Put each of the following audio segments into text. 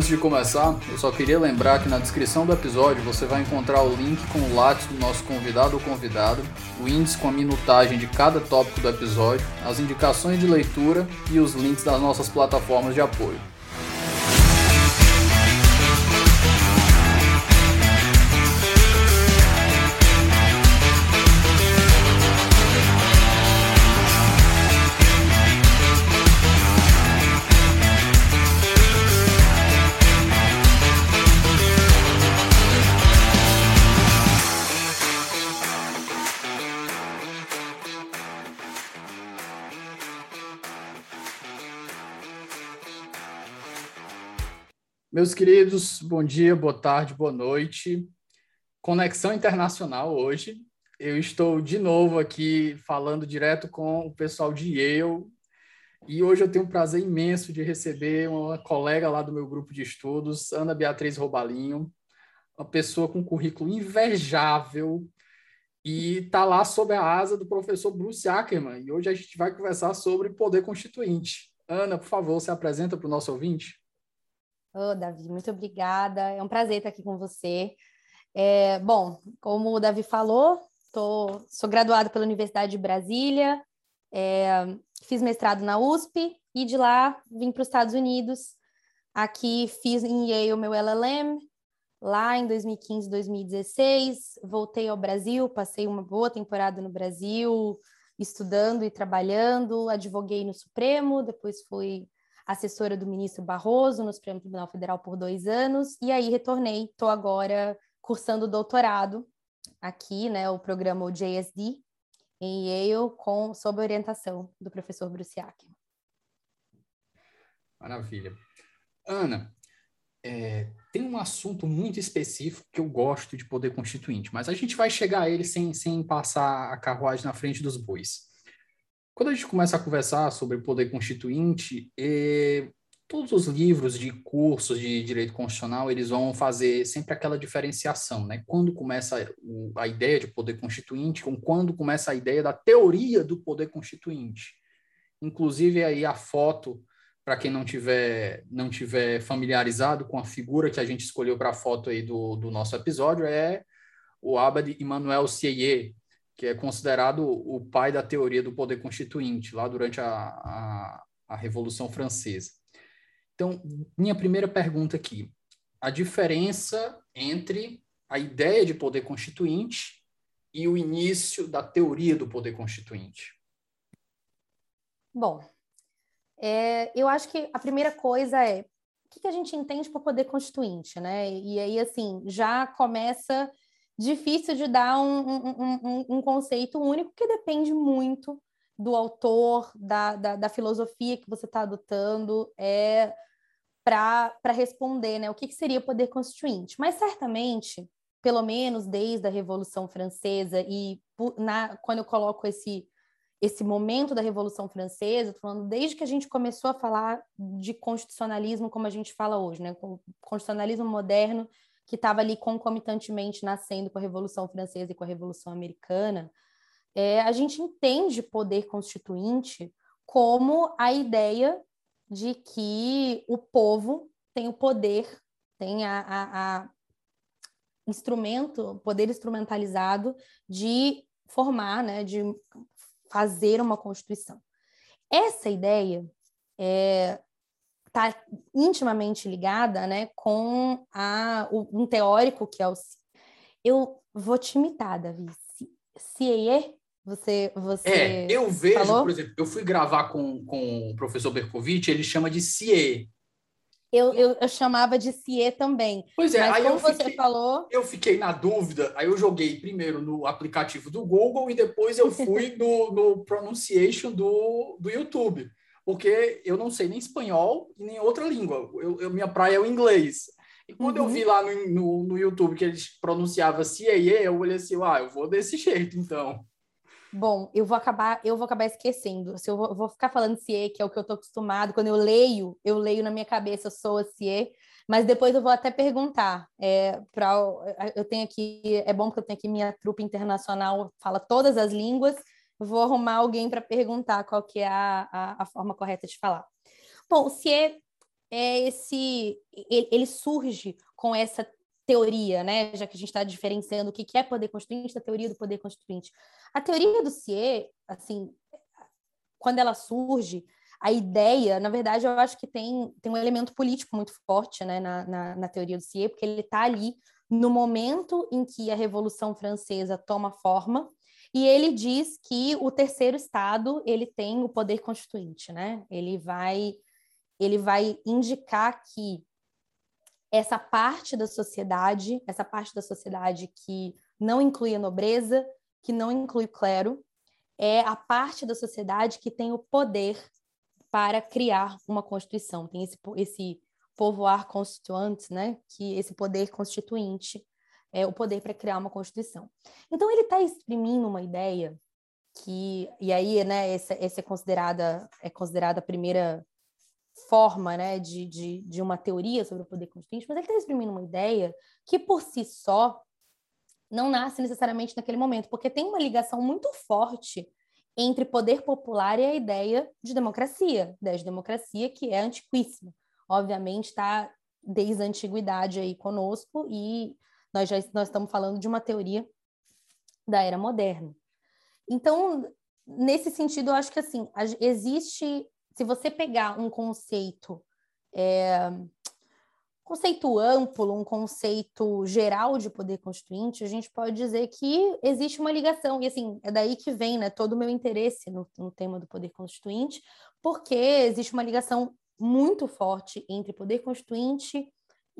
Antes de começar, eu só queria lembrar que na descrição do episódio você vai encontrar o link com o lápis do nosso convidado ou convidada, o índice com a minutagem de cada tópico do episódio, as indicações de leitura e os links das nossas plataformas de apoio. Meus queridos, bom dia, boa tarde, boa noite. Conexão Internacional hoje. Eu estou de novo aqui falando direto com o pessoal de Yale. E hoje eu tenho um prazer imenso de receber uma colega lá do meu grupo de estudos, Ana Beatriz Robalinho, uma pessoa com currículo invejável e está lá sob a asa do professor Bruce Ackerman. E hoje a gente vai conversar sobre poder constituinte. Ana, por favor, se apresenta para o nosso ouvinte. Oh, Davi, muito obrigada. É um prazer estar aqui com você. É, bom, como o Davi falou, tô, sou graduada pela Universidade de Brasília, é, fiz mestrado na USP e de lá vim para os Estados Unidos. Aqui fiz em Yale meu LLM, lá em 2015, 2016. Voltei ao Brasil, passei uma boa temporada no Brasil, estudando e trabalhando. Advoguei no Supremo, depois fui assessora do ministro Barroso no Supremo Tribunal Federal por dois anos, e aí retornei, estou agora cursando doutorado aqui, né, o programa JSD, em Yale, com, sob orientação do professor Bruciak. Maravilha. Ana, é, tem um assunto muito específico que eu gosto de poder constituinte, mas a gente vai chegar a ele sem, sem passar a carruagem na frente dos bois. Quando a gente começa a conversar sobre poder constituinte, eh, todos os livros de cursos de direito constitucional, eles vão fazer sempre aquela diferenciação, né? Quando começa a ideia de poder constituinte, com quando começa a ideia da teoria do poder constituinte. Inclusive aí a foto, para quem não tiver não tiver familiarizado com a figura que a gente escolheu para a foto aí do, do nosso episódio, é o Abad Emmanuel Sieyé, que é considerado o pai da teoria do poder constituinte, lá durante a, a, a Revolução Francesa. Então, minha primeira pergunta aqui: a diferença entre a ideia de poder constituinte e o início da teoria do poder constituinte? Bom, é, eu acho que a primeira coisa é o que, que a gente entende por poder constituinte, né? E aí, assim, já começa difícil de dar um, um, um, um conceito único que depende muito do autor, da, da, da filosofia que você está adotando, é, para responder né, o que, que seria poder constituinte. Mas certamente, pelo menos desde a Revolução Francesa, e na, quando eu coloco esse, esse momento da Revolução Francesa, falando desde que a gente começou a falar de constitucionalismo como a gente fala hoje, né, constitucionalismo moderno que estava ali concomitantemente nascendo com a Revolução Francesa e com a Revolução Americana, é, a gente entende poder constituinte como a ideia de que o povo tem o poder, tem a, a, a instrumento, poder instrumentalizado de formar, né, de fazer uma constituição. Essa ideia é, está intimamente ligada né, com a, um teórico que é o. Eu vou te imitar, Davi. CIE? Você, você. É, eu vejo, falou? por exemplo, eu fui gravar com, com o professor Berkovitch, ele chama de CIE. Eu, eu, eu, chamava de CIE também. Pois é, Mas aí como eu fiquei, você falou. Eu fiquei na dúvida, aí eu joguei primeiro no aplicativo do Google e depois eu fui no, no pronunciation do, do YouTube porque eu não sei nem espanhol e nem outra língua. Eu, eu minha praia é o inglês. E quando uhum. eu vi lá no, no, no, YouTube que eles pronunciavam CAE, eu olhei assim, ah, eu vou desse jeito, então. Bom, eu vou acabar, eu vou acabar esquecendo. Se eu vou, vou ficar falando CIE, que é o que eu estou acostumado, quando eu leio, eu leio na minha cabeça, eu sou a CIE, mas depois eu vou até perguntar. É, pra, eu tenho aqui, é bom porque eu tenho aqui minha trupe internacional, fala todas as línguas, vou arrumar alguém para perguntar qual que é a, a, a, forma correta de falar. Bom, se é é esse, ele, ele surge com essa teoria, né? Já que a gente está diferenciando o que é poder constituinte da teoria do poder constituinte. A teoria do CIE, assim, quando ela surge, a ideia, na verdade, eu acho que tem, tem um elemento político muito forte né, na, na, na teoria do CIE, porque ele está ali no momento em que a Revolução Francesa toma forma, e ele diz que o terceiro estado ele tem o poder constituinte, né? Ele vai ele vai indicar que essa parte da sociedade, essa parte da sociedade que não inclui a nobreza, que não inclui o clero, é a parte da sociedade que tem o poder para criar uma constituição. Tem esse, esse povoar constituante, né? Que esse poder constituinte é o poder para criar uma constituição. Então ele está exprimindo uma ideia que e aí, né? Essa, essa é considerada é considerada a primeira forma né, de, de, de uma teoria sobre o poder constituinte, mas ele está exprimindo uma ideia que, por si só, não nasce necessariamente naquele momento, porque tem uma ligação muito forte entre poder popular e a ideia de democracia, ideia de democracia que é antiquíssima. Obviamente está desde a antiguidade aí conosco e nós já nós estamos falando de uma teoria da era moderna. Então, nesse sentido, eu acho que assim, existe se você pegar um conceito, é, conceito amplo, um conceito geral de poder constituinte, a gente pode dizer que existe uma ligação, e assim, é daí que vem né, todo o meu interesse no, no tema do poder constituinte, porque existe uma ligação muito forte entre poder constituinte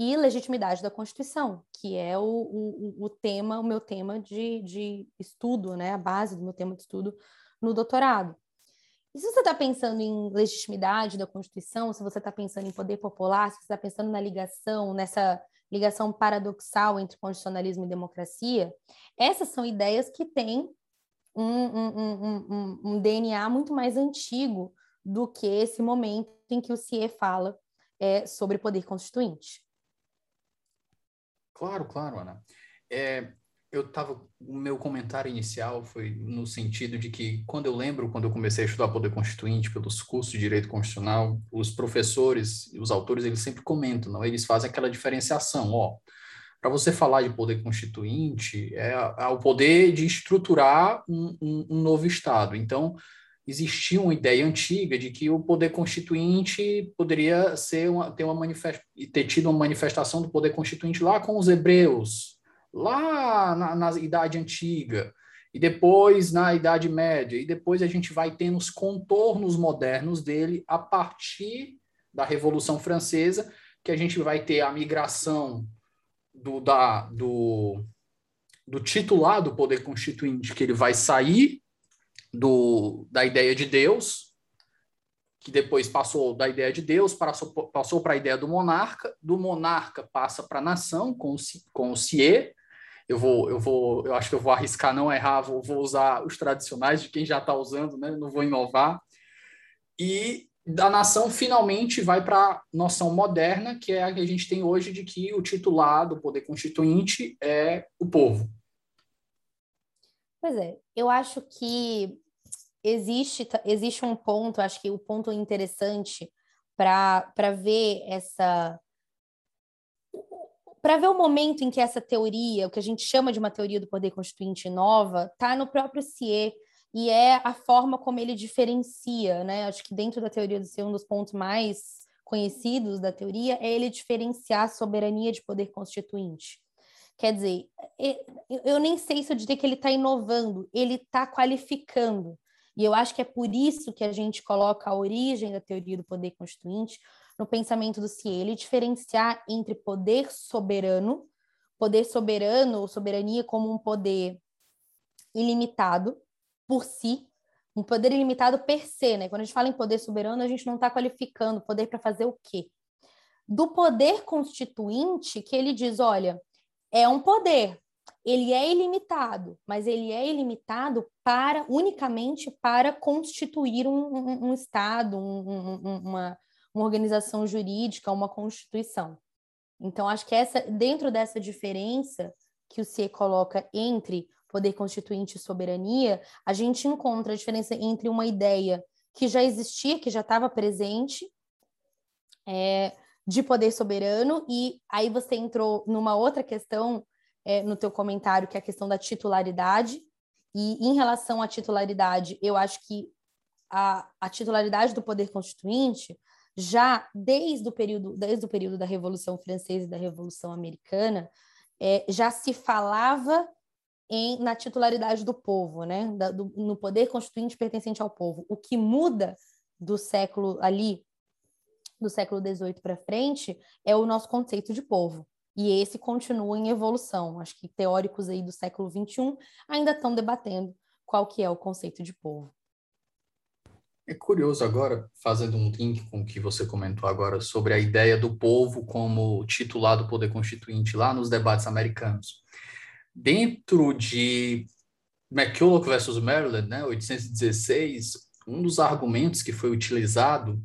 e legitimidade da Constituição, que é o, o, o tema, o meu tema de, de estudo, né, a base do meu tema de estudo no doutorado. E se você está pensando em legitimidade da Constituição, se você está pensando em poder popular, se você está pensando na ligação, nessa ligação paradoxal entre constitucionalismo e democracia, essas são ideias que têm um, um, um, um DNA muito mais antigo do que esse momento em que o CIE fala é, sobre poder constituinte. Claro, claro, Ana. É, eu estava o meu comentário inicial foi no sentido de que quando eu lembro quando eu comecei a estudar poder constituinte pelos cursos de direito constitucional os professores os autores eles sempre comentam não eles fazem aquela diferenciação ó para você falar de poder constituinte é, é, o poder de estruturar um, um, um novo estado então existia uma ideia antiga de que o poder constituinte poderia ser uma, ter uma manifest, ter tido uma manifestação do poder constituinte lá com os hebreus lá na, na Idade Antiga, e depois na Idade Média, e depois a gente vai tendo os contornos modernos dele a partir da Revolução Francesa, que a gente vai ter a migração do, da, do, do titular do poder constituinte, que ele vai sair do, da ideia de Deus, que depois passou da ideia de Deus, passou, para a ideia do monarca, do monarca passa para a nação, com o, com o CIE, eu vou, eu vou, eu acho que eu vou arriscar não errar, vou, vou usar os tradicionais de quem já está usando, né? Não vou inovar. E da nação finalmente vai para a noção moderna, que é a que a gente tem hoje de que o titular do poder constituinte é o povo. Pois é, eu acho que existe, existe um ponto, acho que o ponto interessante para ver essa para ver o momento em que essa teoria, o que a gente chama de uma teoria do poder constituinte nova, está no próprio CIE e é a forma como ele diferencia, né? Acho que dentro da teoria do CIE, um dos pontos mais conhecidos da teoria é ele diferenciar a soberania de poder constituinte. Quer dizer, eu nem sei se eu diria que ele está inovando, ele está qualificando. E eu acho que é por isso que a gente coloca a origem da teoria do poder constituinte no pensamento do Ciele diferenciar entre poder soberano, poder soberano ou soberania como um poder ilimitado por si, um poder ilimitado per se, né? Quando a gente fala em poder soberano, a gente não está qualificando poder para fazer o quê? Do poder constituinte, que ele diz, olha, é um poder, ele é ilimitado, mas ele é ilimitado para unicamente para constituir um, um, um Estado, um, uma, uma organização jurídica, uma constituição. Então, acho que essa, dentro dessa diferença que o CIE coloca entre poder constituinte e soberania, a gente encontra a diferença entre uma ideia que já existia, que já estava presente, é, de poder soberano, e aí você entrou numa outra questão é, no teu comentário, que é a questão da titularidade, e em relação à titularidade, eu acho que a, a titularidade do poder constituinte, já desde o período, desde o período da Revolução Francesa e da Revolução Americana, é, já se falava em, na titularidade do povo, né? Da, do, no poder constituinte pertencente ao povo. O que muda do século ali, do século XVIII para frente, é o nosso conceito de povo. E esse continua em evolução. Acho que teóricos aí do século XXI ainda estão debatendo qual que é o conceito de povo. É curioso agora, fazendo um link com o que você comentou agora sobre a ideia do povo como titular do poder constituinte lá nos debates americanos. Dentro de McCulloch versus Maryland, né, 816, um dos argumentos que foi utilizado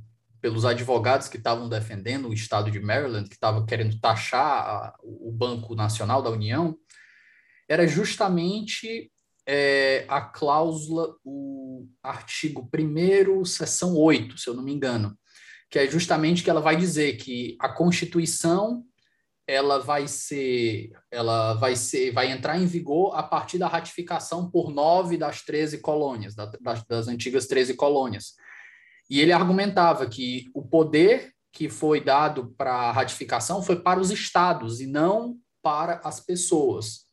pelos advogados que estavam defendendo o estado de Maryland, que estava querendo taxar a, o Banco Nacional da União, era justamente é, a cláusula, o artigo 1 seção 8, se eu não me engano, que é justamente que ela vai dizer que a Constituição ela vai ser, ela vai ser, vai entrar em vigor a partir da ratificação por nove das 13 colônias, das, das antigas 13 colônias. E ele argumentava que o poder que foi dado para a ratificação foi para os estados e não para as pessoas.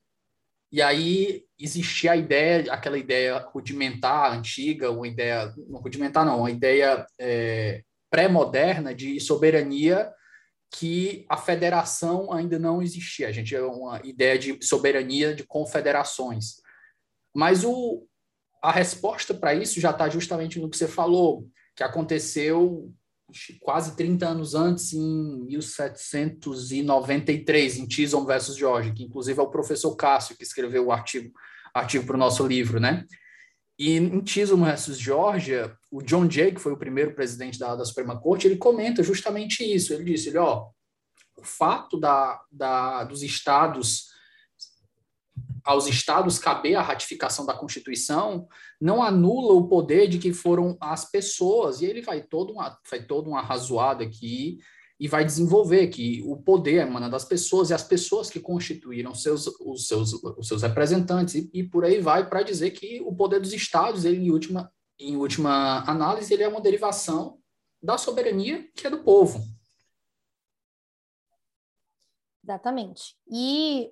E aí existia a ideia, aquela ideia rudimentar, antiga, uma ideia, não rudimentar não, uma ideia é, pré-moderna de soberania que a federação ainda não existia. A gente tinha uma ideia de soberania de confederações. Mas o, a resposta para isso já está justamente no que você falou, que aconteceu quase 30 anos antes, em 1793, em Chisholm versus George, que inclusive é o professor Cássio que escreveu o artigo artigo para o nosso livro, né? E em Chisholm versus Georgia, o John Jay, que foi o primeiro presidente da, da Suprema Corte, ele comenta justamente isso. Ele disse, ele, ó, o fato da, da, dos estados aos estados caber a ratificação da Constituição, não anula o poder de que foram as pessoas, e ele vai todo uma, vai todo um arrazoado aqui e vai desenvolver que o poder emana das pessoas e as pessoas que constituíram seus, os, seus, os seus representantes, e, e por aí vai para dizer que o poder dos estados, ele, em, última, em última análise, ele é uma derivação da soberania que é do povo. Exatamente. E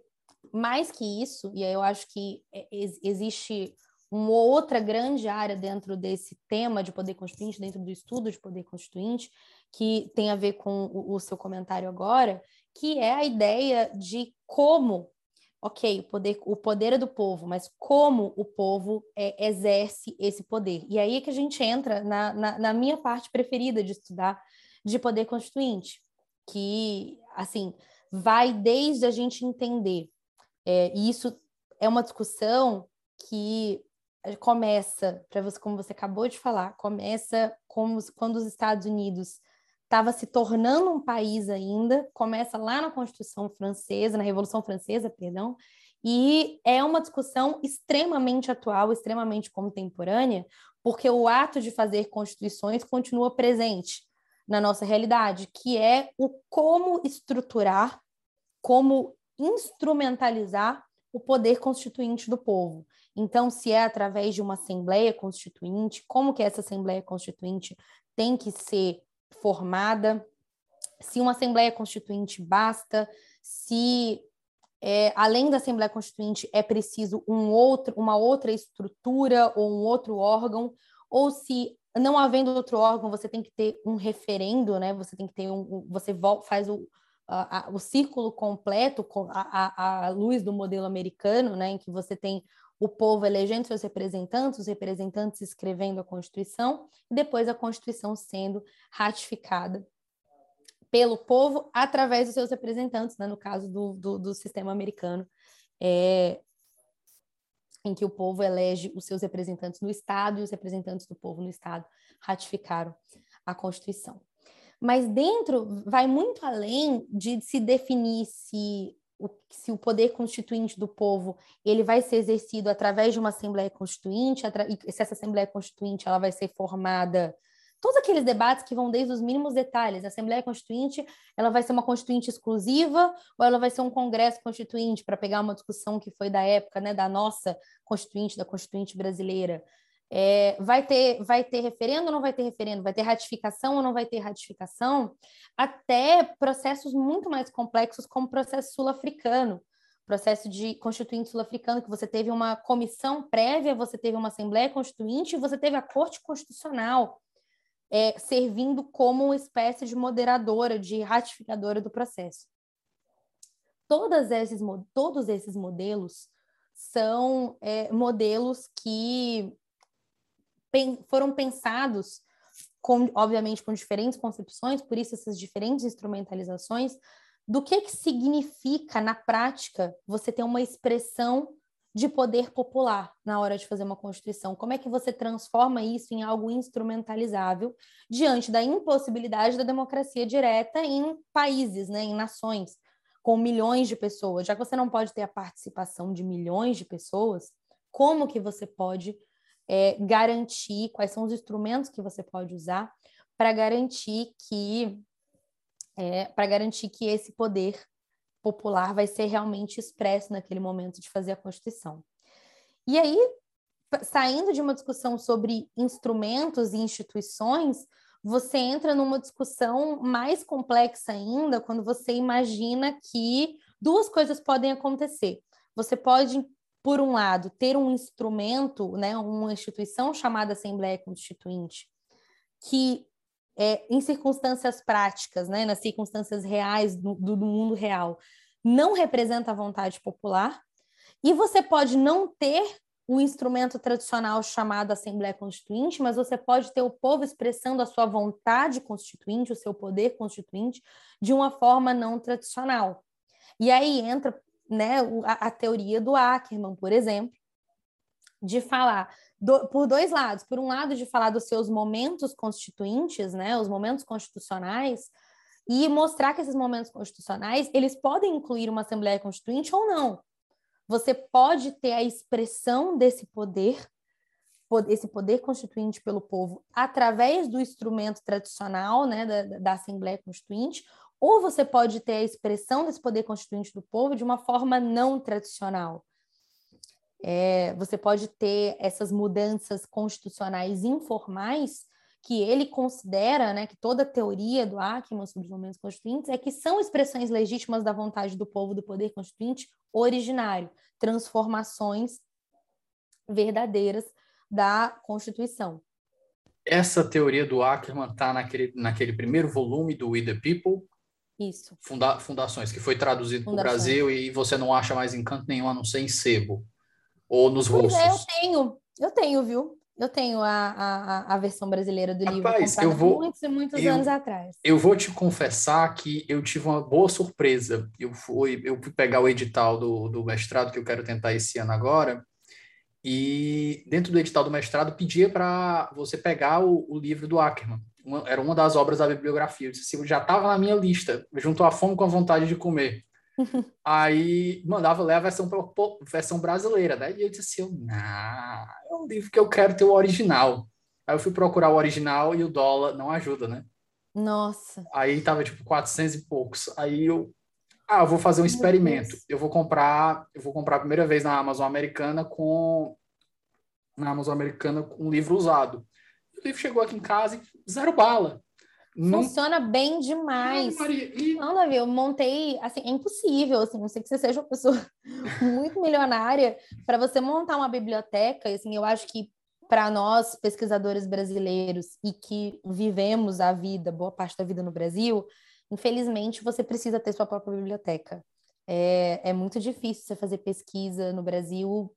mais que isso, e aí eu acho que é, existe uma outra grande área dentro desse tema de poder constituinte, dentro do estudo de poder constituinte, que tem a ver com o, seu comentário agora, que é a ideia de como, ok, o poder, o poder é do povo, mas como o povo é, exerce esse poder. E aí é que a gente entra na, na, na minha parte preferida de estudar de poder constituinte, que, assim, vai desde a gente entender é, e isso é uma discussão que começa, para você, como você acabou de falar, começa como, quando os Estados Unidos estava se tornando um país ainda, começa lá na Constituição Francesa, na Revolução Francesa, perdão, e é uma discussão extremamente atual, extremamente contemporânea, porque o ato de fazer constituições continua presente na nossa realidade, que é o como estruturar, como instrumentalizar o poder constituinte do povo. Então, se é através de uma assembleia constituinte, como que essa assembleia constituinte tem que ser formada? Se uma assembleia constituinte basta? Se é, além da assembleia constituinte é preciso um outro, uma outra estrutura ou um outro órgão? Ou se não havendo outro órgão, você tem que ter um referendo, né? Você tem que ter um, você faz o, a, a, o círculo completo, a, a, luz do modelo americano, né, em que você tem o povo elegendo seus representantes, os representantes escrevendo a Constituição, e depois a Constituição sendo ratificada pelo povo através dos seus representantes, né, no caso do, do, do sistema americano, é, em que o povo elege os seus representantes no Estado e os representantes do povo no Estado ratificaram a Constituição mas dentro vai muito além de se definir se o, se o poder constituinte do povo ele vai ser exercido através de uma assembleia constituinte, e se essa assembleia constituinte ela vai ser formada todos aqueles debates que vão desde os mínimos detalhes. A Assembleia Constituinte, ela vai ser uma constituinte exclusiva ou ela vai ser um congresso constituinte para pegar uma discussão que foi da época, né, da nossa constituinte, da constituinte brasileira. É, vai ter vai ter referendo ou não vai ter referendo? Vai ter ratificação ou não vai ter ratificação? Até processos muito mais complexos, como o processo sul-africano, processo de constituinte sul-africano, que você teve uma comissão prévia, você teve uma Assembleia Constituinte você teve a Corte Constitucional é, servindo como uma espécie de moderadora, de ratificadora do processo. Todas esses, todos esses modelos são é, modelos que foram pensados, com, obviamente, com diferentes concepções, por isso essas diferentes instrumentalizações, do que, que significa, na prática, você ter uma expressão de poder popular na hora de fazer uma Constituição? Como é que você transforma isso em algo instrumentalizável diante da impossibilidade da democracia direta em países, né, em nações, com milhões de pessoas? Já que você não pode ter a participação de milhões de pessoas, como que você pode é, garantir, quais são os instrumentos que você pode usar para garantir que é, para garantir que esse poder popular vai ser realmente expresso naquele momento de fazer a Constituição. E aí, saindo de uma discussão sobre instrumentos e instituições, você entra numa discussão mais complexa ainda quando você imagina que duas coisas podem acontecer. Você pode por um lado, ter um instrumento, né, uma instituição chamada Assembleia Constituinte, que é, em circunstâncias práticas, né, nas circunstâncias reais do, do mundo real, não representa a vontade popular, e você pode não ter o instrumento tradicional chamado Assembleia Constituinte, mas você pode ter o povo expressando a sua vontade constituinte, o seu poder constituinte, de uma forma não tradicional. E aí entra né, a, a teoria do Ackerman, por exemplo, de falar do, por dois lados. Por um lado, de falar dos seus momentos constituintes, né, os momentos constitucionais, e mostrar que esses momentos constitucionais eles podem incluir uma Assembleia Constituinte ou não. Você pode ter a expressão desse poder, esse poder constituinte pelo povo, através do instrumento tradicional né, da, da Assembleia Constituinte, ou você pode ter a expressão desse poder constituinte do povo de uma forma não tradicional. É, você pode ter essas mudanças constitucionais informais que ele considera, né, que toda a teoria do Ackman sobre os momentos constituintes é que são expressões legítimas da vontade do povo do poder constituinte originário, transformações verdadeiras da Constituição. Essa teoria do Ackerman está naquele, naquele primeiro volume do We the People, isso. Funda fundações, que foi traduzido para o Brasil e você não acha mais encanto nenhum a não ser em sebo. Ou nos pois É, eu tenho, eu tenho, viu? Eu tenho a, a, a versão brasileira do Rapaz, livro eu vou, muitos e muitos eu, anos atrás. Eu vou te confessar que eu tive uma boa surpresa. Eu fui, eu fui pegar o edital do, do mestrado que eu quero tentar esse ano agora, e dentro do edital do mestrado pedia para você pegar o, o livro do Ackerman uma, era uma das obras da bibliografia. Eu disse assim, já estava na minha lista, junto à fome com a vontade de comer. Aí mandava ler a versão, versão brasileira, né? E eu disse assim, não, é um livro que eu quero ter o original. Aí eu fui procurar o original e o dólar não ajuda, né? Nossa. Aí tava tipo 400 e poucos. Aí eu, ah, eu vou fazer um experimento. Eu vou comprar, eu vou comprar a primeira vez na Amazon americana com na Amazon americana com um livro usado. O livro chegou aqui em casa e zero bala. Funciona não... bem demais. Maria, e... Não, Davi, eu montei, assim, é impossível, assim, não sei que você seja uma pessoa muito milionária, para você montar uma biblioteca, assim, eu acho que para nós, pesquisadores brasileiros, e que vivemos a vida, boa parte da vida no Brasil, infelizmente, você precisa ter sua própria biblioteca. É, é muito difícil você fazer pesquisa no Brasil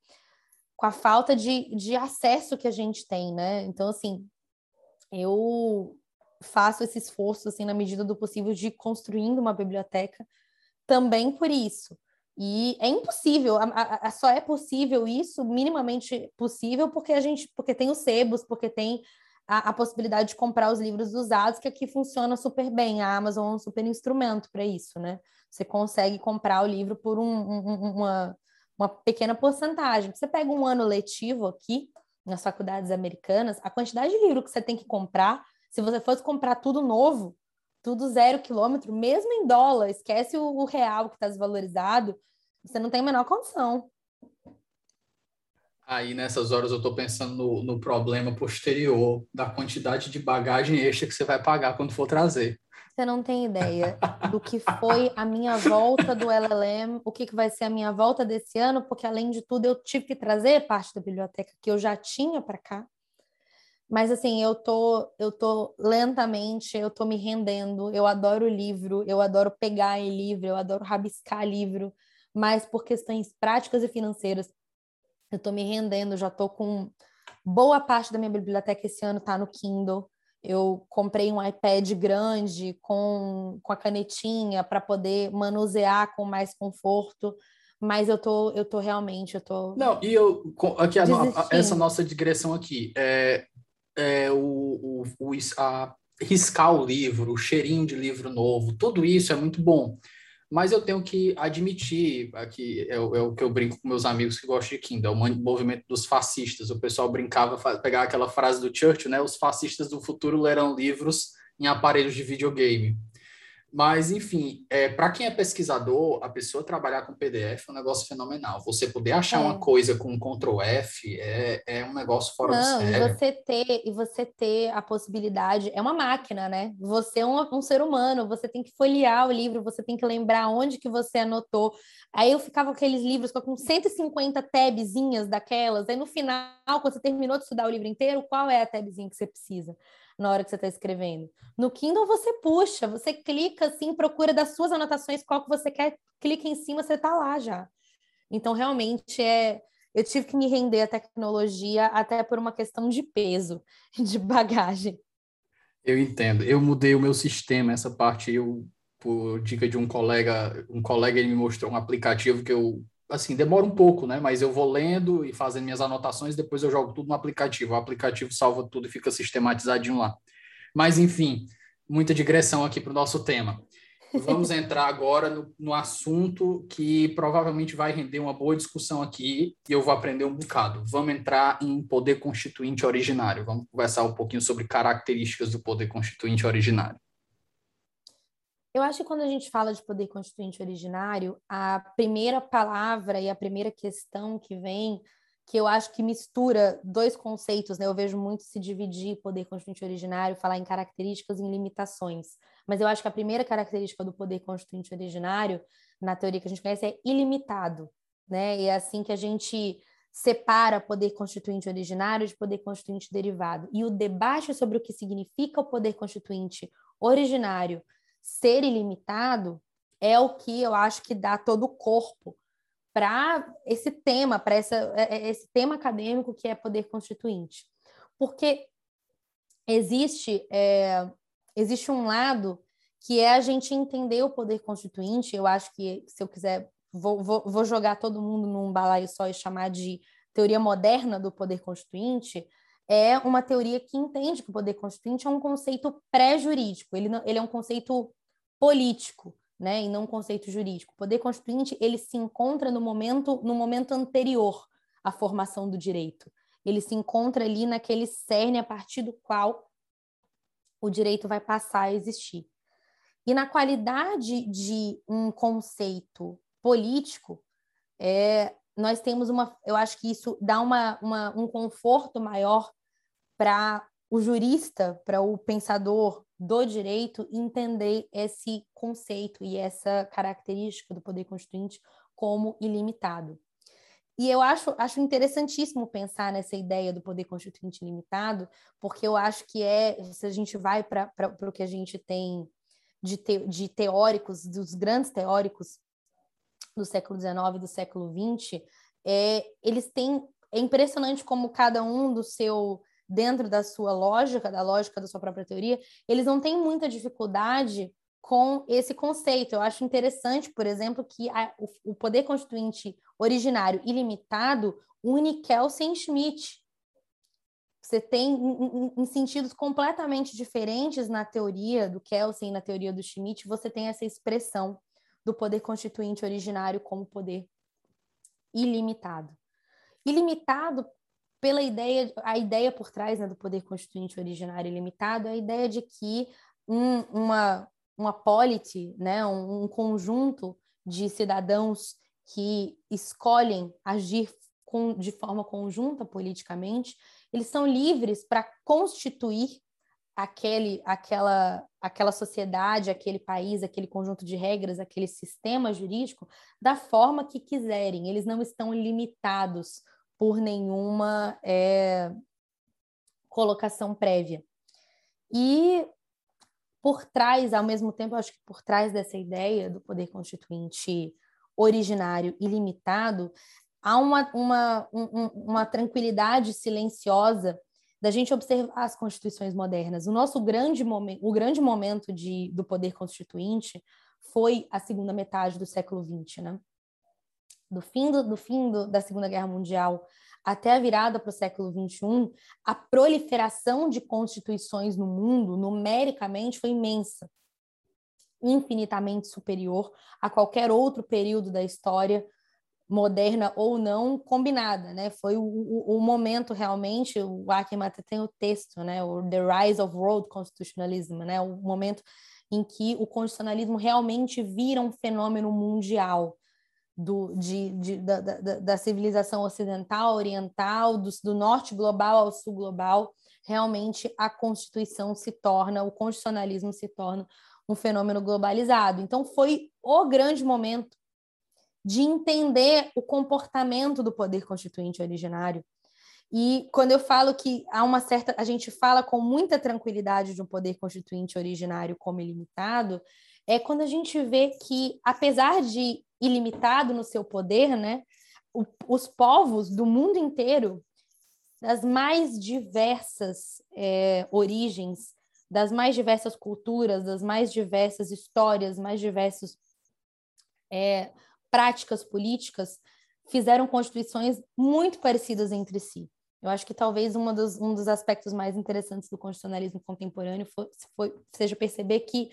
com a falta de, de acesso que a gente tem, né? Então, assim, eu faço esse esforço, assim, na medida do possível, de construindo uma biblioteca também por isso. E é impossível, a, a, a só é possível isso, minimamente possível, porque a gente, porque tem os sebos, porque tem a, a, possibilidade de comprar os livros usados, que aqui funciona super bem. A Amazon é um super instrumento para isso, né? Você consegue comprar o livro por um, um, uma, uma pequena porcentagem. Você pega um ano letivo aqui, nas faculdades americanas, a quantidade de livro que você tem que comprar, Se você fosse comprar tudo novo, tudo zero quilômetro, mesmo em dólar, esquece o, real que está desvalorizado, você não tem a menor condição. Aí nessas horas eu estou pensando no, no problema posterior da quantidade de bagagem extra que você vai pagar quando for trazer. Você não tem ideia do que foi a minha volta do LLM, o que, que vai ser a minha volta desse ano, porque além de tudo eu tive que trazer parte da biblioteca que eu já tinha para cá. Mas assim, eu tô, eu tô lentamente, eu tô me rendendo. Eu adoro livro, eu adoro pegar em livro, eu adoro rabiscar livro, mas por questões práticas e financeiras, eu tô me rendendo, já tô com boa parte da minha biblioteca esse ano tá no Kindle. Eu comprei um iPad grande com, com a canetinha para poder manusear com mais conforto mas eu tô, eu tô realmente, eu tô. Não, e eu aqui a, a, essa nossa digressão aqui é, é o, o, o a, riscar o livro, o cheirinho de livro novo, tudo isso é muito bom. Mas eu tenho que admitir, aqui é, é, o que eu brinco com meus amigos que gostam de Kindle, é o movimento dos fascistas. O pessoal brincava, pegar aquela frase do Churchill, né? Os fascistas do futuro lerão livros em aparelhos de videogame. Mas, enfim, é, para quem é pesquisador, a pessoa trabalhar com PDF é um negócio fenomenal. Você poder achar é. uma coisa com Ctrl F é, é um negócio fora Não, do sério. E você, ter, e você ter a possibilidade, é uma máquina, né? Você é um, um, ser humano, você tem que folhear o livro, você tem que lembrar onde que você anotou. Aí eu ficava com aqueles livros com 150 tabzinhas daquelas, aí no final, quando você terminou de estudar o livro inteiro, qual é a tabzinha que você precisa? Na hora que você está escrevendo. No Kindle você puxa, você clica assim, procura das suas anotações qual que você quer, clica em cima, você está lá já. Então realmente é, eu tive que me render à tecnologia até por uma questão de peso, de bagagem. Eu entendo. Eu mudei o meu sistema, essa parte eu por dica de um colega, um colega ele me mostrou um aplicativo que eu assim, demora um pouco, né? Mas eu vou lendo e fazendo minhas anotações, depois eu jogo tudo no aplicativo. O aplicativo salva tudo e fica sistematizadinho lá. Mas, enfim, muita digressão aqui para o nosso tema. Vamos entrar agora no, no, assunto que provavelmente vai render uma boa discussão aqui e eu vou aprender um bocado. Vamos entrar em poder constituinte originário. Vamos conversar um pouquinho sobre características do poder constituinte originário. Eu acho que quando a gente fala de poder constituinte originário, a primeira palavra e a primeira questão que vem, que eu acho que mistura dois conceitos, né? Eu vejo muito se dividir poder constituinte originário, falar em características e em limitações. Mas eu acho que a primeira característica do poder constituinte originário, na teoria que a gente conhece, é ilimitado, né? E é assim que a gente separa poder constituinte originário de poder constituinte derivado. E o debate sobre o que significa o poder constituinte originário ser ilimitado é o que eu acho que dá todo o corpo para esse tema, para é, é, esse tema acadêmico que é poder constituinte. Porque existe, é, existe um lado que é a gente entender o poder constituinte, eu acho que, se eu quiser, vou, vou, vou jogar todo mundo num balaio só e chamar de teoria moderna do poder constituinte, é uma teoria que entende que o poder constituinte é um conceito pré-jurídico, ele, ele é um conceito político, né, e não um conceito jurídico. O poder constituinte, ele se encontra no momento, no momento anterior à formação do direito. Ele se encontra ali naquele cerne a partir do qual o direito vai passar a existir. E na qualidade de um conceito político, é, nós temos uma, eu acho que isso dá uma, uma um conforto maior para o jurista, para o pensador do direito entender esse conceito e essa característica do poder constituinte como ilimitado. E eu acho, acho interessantíssimo pensar nessa ideia do poder constituinte ilimitado, porque eu acho que é, se a gente vai para o que a gente tem de, te, de teóricos, dos grandes teóricos do século XIX do século XX, é, eles têm. É impressionante como cada um do seu dentro da sua lógica, da lógica da sua própria teoria, eles não têm muita dificuldade com esse conceito. Eu acho interessante, por exemplo, que a, o, o, poder constituinte originário ilimitado une Kelsen Schmitt. Você tem em, em, sentidos completamente diferentes na teoria do Kelsen e na teoria do Schmitt, você tem essa expressão do poder constituinte originário como poder ilimitado. Ilimitado pela ideia, a ideia por trás né, do poder constituinte originário ilimitado é a ideia de que um, uma, uma polity, né, um, um conjunto de cidadãos que escolhem agir com, de forma conjunta politicamente, eles são livres para constituir aquele, aquela, aquela sociedade, aquele país, aquele conjunto de regras, aquele sistema jurídico da forma que quiserem. Eles não estão limitados por nenhuma é, colocação prévia. E por trás, ao mesmo tempo, acho que por trás dessa ideia do poder constituinte originário e limitado, há uma, uma, um, uma tranquilidade silenciosa da gente observar as constituições modernas. O nosso grande momento, o grande momento de, do poder constituinte foi a segunda metade do século XX, né? Do fim, do, do fim do, da Segunda Guerra Mundial até a virada para o século XXI, a proliferação de constituições no mundo, numericamente, foi imensa, infinitamente superior a qualquer outro período da história moderna ou não combinada, né? Foi o, o, o momento realmente, o Ackerman tem o texto, né? O The Rise of World Constitutionalism, né? O momento em que o constitucionalismo realmente vira um fenômeno mundial do, de, de da, da, da, civilização ocidental, oriental, do, do norte global ao sul global, realmente a Constituição se torna, o constitucionalismo se torna um fenômeno globalizado. Então, foi o grande momento de entender o comportamento do poder constituinte originário. E quando eu falo que há uma certa. A gente fala com muita tranquilidade de um poder constituinte originário como ilimitado, é quando a gente vê que, apesar de ilimitado no seu poder, né, o, os povos do mundo inteiro, das mais diversas é, origens, das mais diversas culturas, das mais diversas histórias, mais diversas é, práticas políticas fizeram constituições muito parecidas entre si. Eu acho que talvez dos, um dos aspectos mais interessantes do constitucionalismo contemporâneo foi, foi, seja perceber que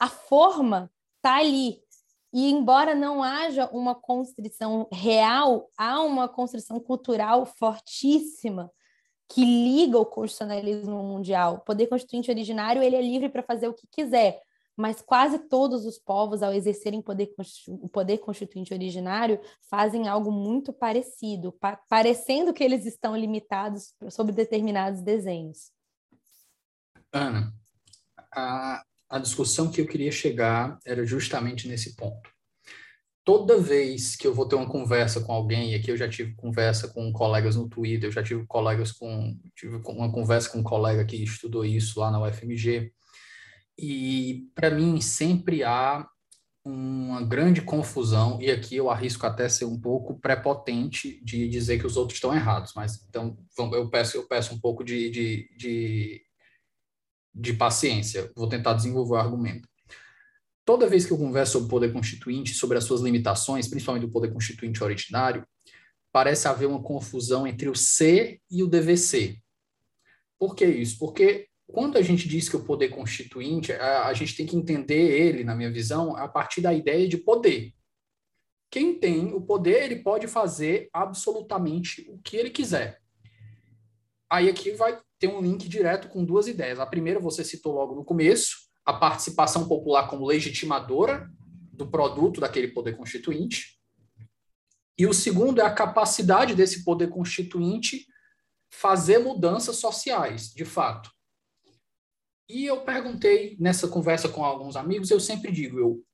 a forma está ali. E embora não haja uma constrição real, há uma constrição cultural fortíssima que liga o constitucionalismo mundial. O poder constituinte originário ele é livre para fazer o que quiser, mas quase todos os povos, ao exercerem poder, o poder constituinte originário, fazem algo muito parecido, pa parecendo que eles estão limitados sobre determinados desenhos. Ana, a, a discussão que eu queria chegar era justamente nesse ponto. Toda vez que eu vou ter uma conversa com alguém, e aqui eu já tive conversa com colegas no Twitter, eu já tive colegas com tive uma conversa com um colega que estudou isso lá na UFMG, e para mim sempre há uma grande confusão, e aqui eu arrisco até ser um pouco prepotente de dizer que os outros estão errados, mas então eu peço, eu peço um pouco de, de, de, de paciência, vou tentar desenvolver o argumento. Toda vez que eu converso sobre o poder constituinte, sobre as suas limitações, principalmente do poder constituinte originário, parece haver uma confusão entre o ser e o ser. Por que isso? Porque quando a gente diz que o poder constituinte, a, a, gente tem que entender ele, na minha visão, a partir da ideia de poder. Quem tem o poder, ele pode fazer absolutamente o que ele quiser. Aí aqui vai ter um link direto com duas ideias. A primeira você citou logo no começo, a participação popular como legitimadora do produto daquele poder constituinte. E o segundo é a capacidade desse poder constituinte fazer mudanças sociais, de fato. E eu perguntei nessa conversa com alguns amigos, eu sempre digo, eu,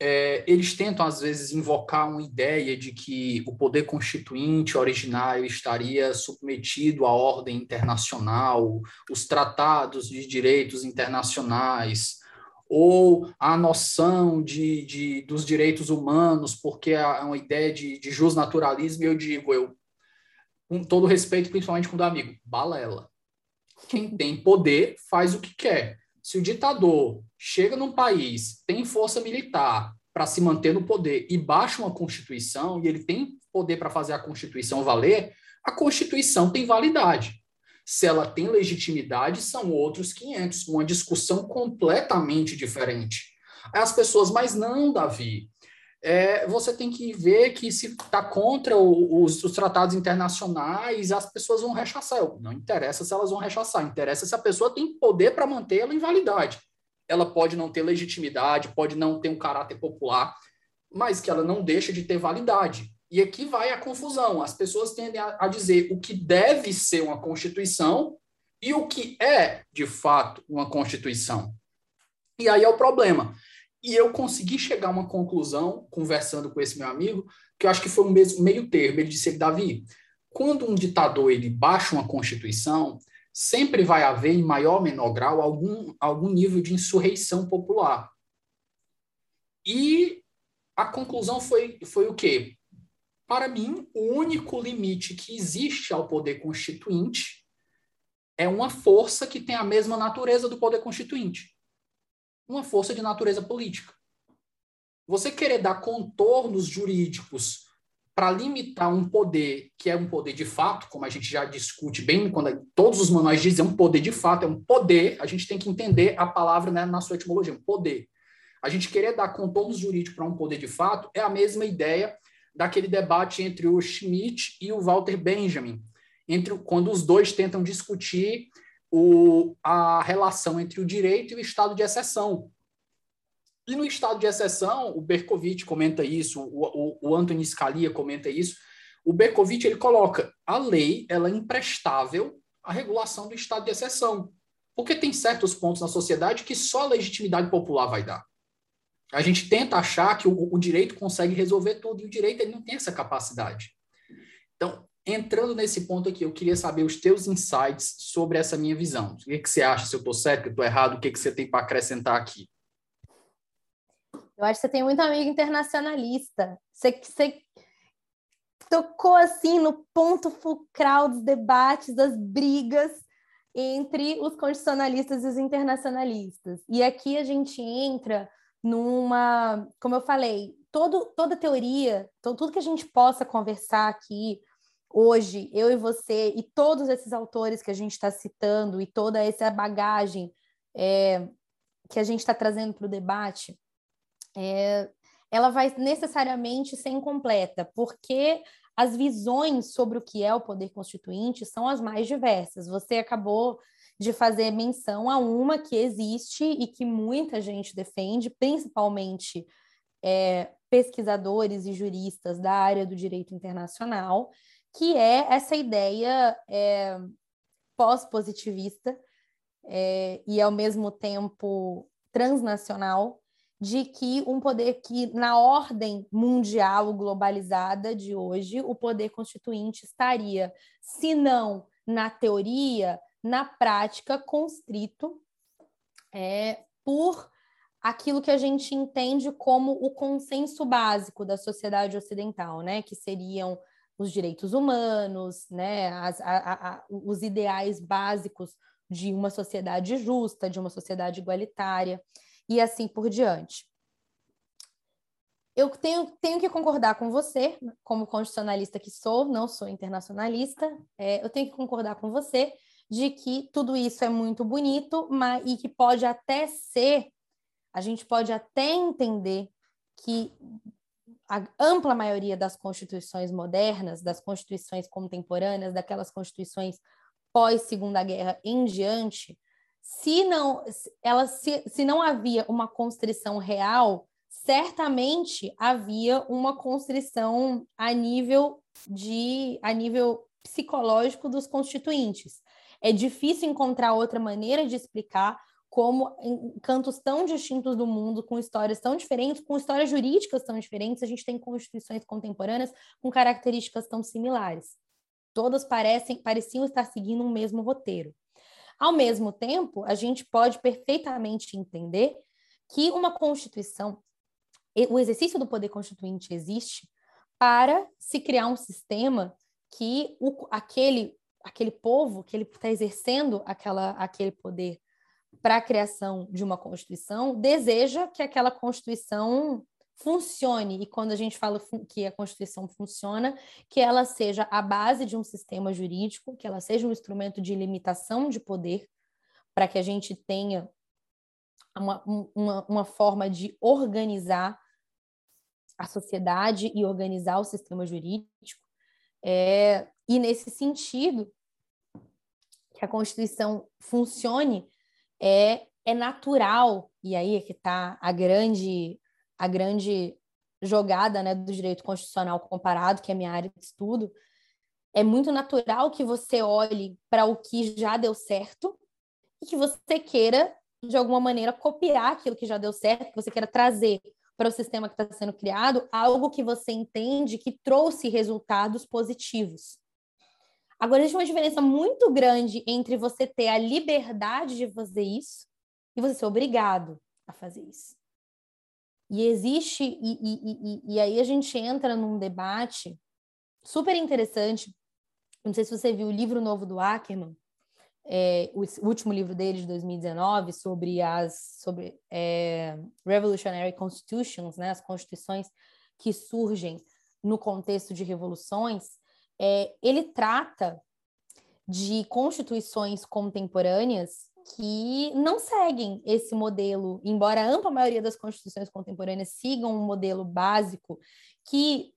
é, eles tentam às vezes invocar uma ideia de que o poder constituinte originário estaria submetido à ordem internacional, os tratados de direitos internacionais, ou a noção de, de dos direitos humanos, porque é uma ideia de, de e eu digo, eu, com todo respeito, principalmente com o amigo, balela quem tem poder faz o que quer. Se o ditador chega num país, tem força militar para se manter no poder e baixa uma constituição, e ele tem poder para fazer a constituição valer, a constituição tem validade. Se ela tem legitimidade, são outros 500, uma discussão completamente diferente. As pessoas, mas não, Davi, é, você tem que ver que se está contra os, os, tratados internacionais, as pessoas vão rechaçar. Não interessa se elas vão rechaçar, interessa se a pessoa tem poder para mantê-la em validade. Ela pode não ter legitimidade, pode não ter um caráter popular, mas que ela não deixa de ter validade. E aqui vai a confusão. As pessoas tendem a, a dizer o que deve ser uma Constituição e o que é, de fato, uma Constituição. E aí é o problema. E eu consegui chegar a uma conclusão, conversando com esse meu amigo, que eu acho que foi um meio termo. Ele disse, Davi, quando um ditador ele baixa uma Constituição, sempre vai haver, em maior ou menor grau, algum, algum nível de insurreição popular. E a conclusão foi, foi o quê? Para mim, o único limite que existe ao poder constituinte é uma força que tem a mesma natureza do poder constituinte uma força de natureza política. Você querer dar contornos jurídicos para limitar um poder que é um poder de fato, como a gente já discute bem, quando todos os manuais dizem é um poder de fato, é um poder, a gente tem que entender a palavra né, na sua etimologia, um poder. A gente querer dar contornos jurídicos para um poder de fato é a mesma ideia daquele debate entre o Schmidt e o Walter Benjamin, entre quando os dois tentam discutir o, a relação entre o direito e o estado de exceção. E no estado de exceção, o Berkovitch comenta isso, o, o, o Anthony Scalia comenta isso, o Berkovitch ele coloca a lei ela é imprestável à regulação do estado de exceção, porque tem certos pontos na sociedade que só a legitimidade popular vai dar. A gente tenta achar que o, o direito consegue resolver tudo, e o direito ele não tem essa capacidade. Então, entrando nesse ponto aqui, eu queria saber os teus insights sobre essa minha visão. O que, que você acha, se eu estou certo, se eu estou errado, o que, que você tem para acrescentar aqui? Eu acho que você tem muito amigo internacionalista. Você, você tocou assim no ponto fulcral dos debates, das brigas entre os constitucionalistas e os internacionalistas. E aqui a gente entra numa, como eu falei, todo, toda teoria, então, tudo que a gente possa conversar aqui, hoje, eu e você, e todos esses autores que a gente está citando, e toda essa bagagem é, que a gente está trazendo para o debate, é, ela vai necessariamente ser incompleta, porque as visões sobre o que é o poder constituinte são as mais diversas. Você acabou de fazer menção a uma que existe e que muita gente defende, principalmente é, pesquisadores e juristas da área do direito internacional, que é essa ideia é, pós-positivista é, e, ao mesmo tempo, transnacional, de que um poder que, na ordem mundial globalizada de hoje, o poder constituinte estaria, se não na teoria, na prática, constrito é, por aquilo que a gente entende como o consenso básico da sociedade ocidental, né? Que seriam os direitos humanos, né, as, a, a, os ideais básicos de uma sociedade justa, de uma sociedade igualitária e assim por diante. Eu tenho, tenho que concordar com você, como constitucionalista que sou, não sou internacionalista, é, eu tenho que concordar com você de que tudo isso é muito bonito, mas, e que pode até ser, a gente pode até entender que a ampla maioria das constituições modernas, das constituições contemporâneas, daquelas constituições pós Segunda Guerra em diante, se não, ela, se, se não havia uma constrição real, certamente havia uma constrição a nível de a nível psicológico dos constituintes. É difícil encontrar outra maneira de explicar como em cantos tão distintos do mundo, com histórias tão diferentes, com histórias jurídicas tão diferentes, a gente tem constituições contemporâneas com características tão similares. Todas parecem, pareciam estar seguindo um mesmo roteiro. Ao mesmo tempo, a gente pode perfeitamente entender que uma constituição, o exercício do poder constituinte existe para se criar um sistema que o, aquele aquele povo que ele está exercendo aquela, aquele poder para a criação de uma Constituição, deseja que aquela Constituição funcione. E quando a gente fala que a Constituição funciona, que ela seja a base de um sistema jurídico, que ela seja um instrumento de limitação de poder, para que a gente tenha uma, uma, uma forma de organizar a sociedade e organizar o sistema jurídico. É, e nesse sentido, que a Constituição funcione, é, é natural, e aí é que está a grande, a grande jogada né, do direito constitucional comparado, que é minha área de estudo, é muito natural que você olhe para o que já deu certo e que você queira, de alguma maneira, copiar aquilo que já deu certo, que você queira trazer para o sistema que está sendo criado algo que você entende que trouxe resultados positivos. Agora, existe uma diferença muito grande entre você ter a liberdade de fazer isso e você ser obrigado a fazer isso. E existe, e, e, e, e aí a gente entra num debate super interessante. Não sei se você viu o livro novo do Ackerman, é, o, último livro dele de 2019 sobre as sobre é, revolutionary constitutions, né, as constituições que surgem no contexto de revoluções, é, ele trata de constituições contemporâneas que não seguem esse modelo, embora a ampla maioria das constituições contemporâneas sigam um modelo básico que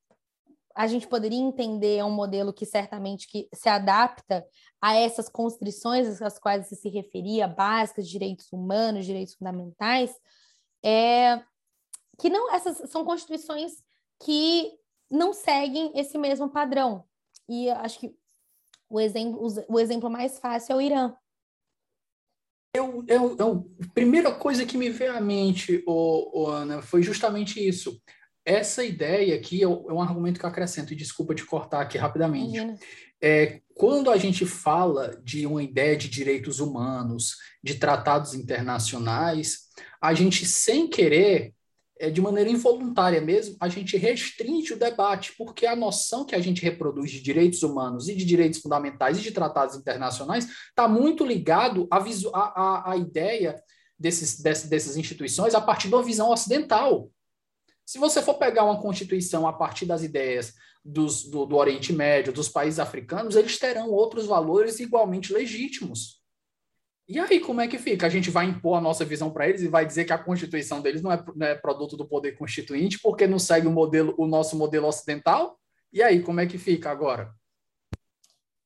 a gente poderia entender é um modelo que certamente que se adapta a essas constrições às quais você se referia, básicas, direitos humanos, direitos fundamentais, é, que não essas são constituições que não seguem esse mesmo padrão. E acho que o exemplo, o exemplo mais fácil é o Irã. Eu, eu, eu, a primeira coisa que me veio à mente, oh, oh, Ana, foi justamente isso. Essa ideia aqui é, é um argumento que eu acrescento, e desculpa te cortar aqui rapidamente. É, quando a gente fala de uma ideia de direitos humanos, de tratados internacionais, a gente, sem querer, é, de maneira involuntária mesmo, a gente restringe o debate, porque a noção que a gente reproduz de direitos humanos e de direitos fundamentais e de tratados internacionais está muito ligado à, à, à ideia desses, dessas, dessas instituições a partir da visão ocidental. Se você for pegar uma constituição a partir das ideias dos, do, do Oriente Médio, dos países africanos, eles terão outros valores igualmente legítimos. E aí, como é que fica? A gente vai impor a nossa visão para eles e vai dizer que a Constituição deles não é, não é, produto do poder constituinte porque não segue o, modelo, o nosso modelo ocidental? E aí, como é que fica agora?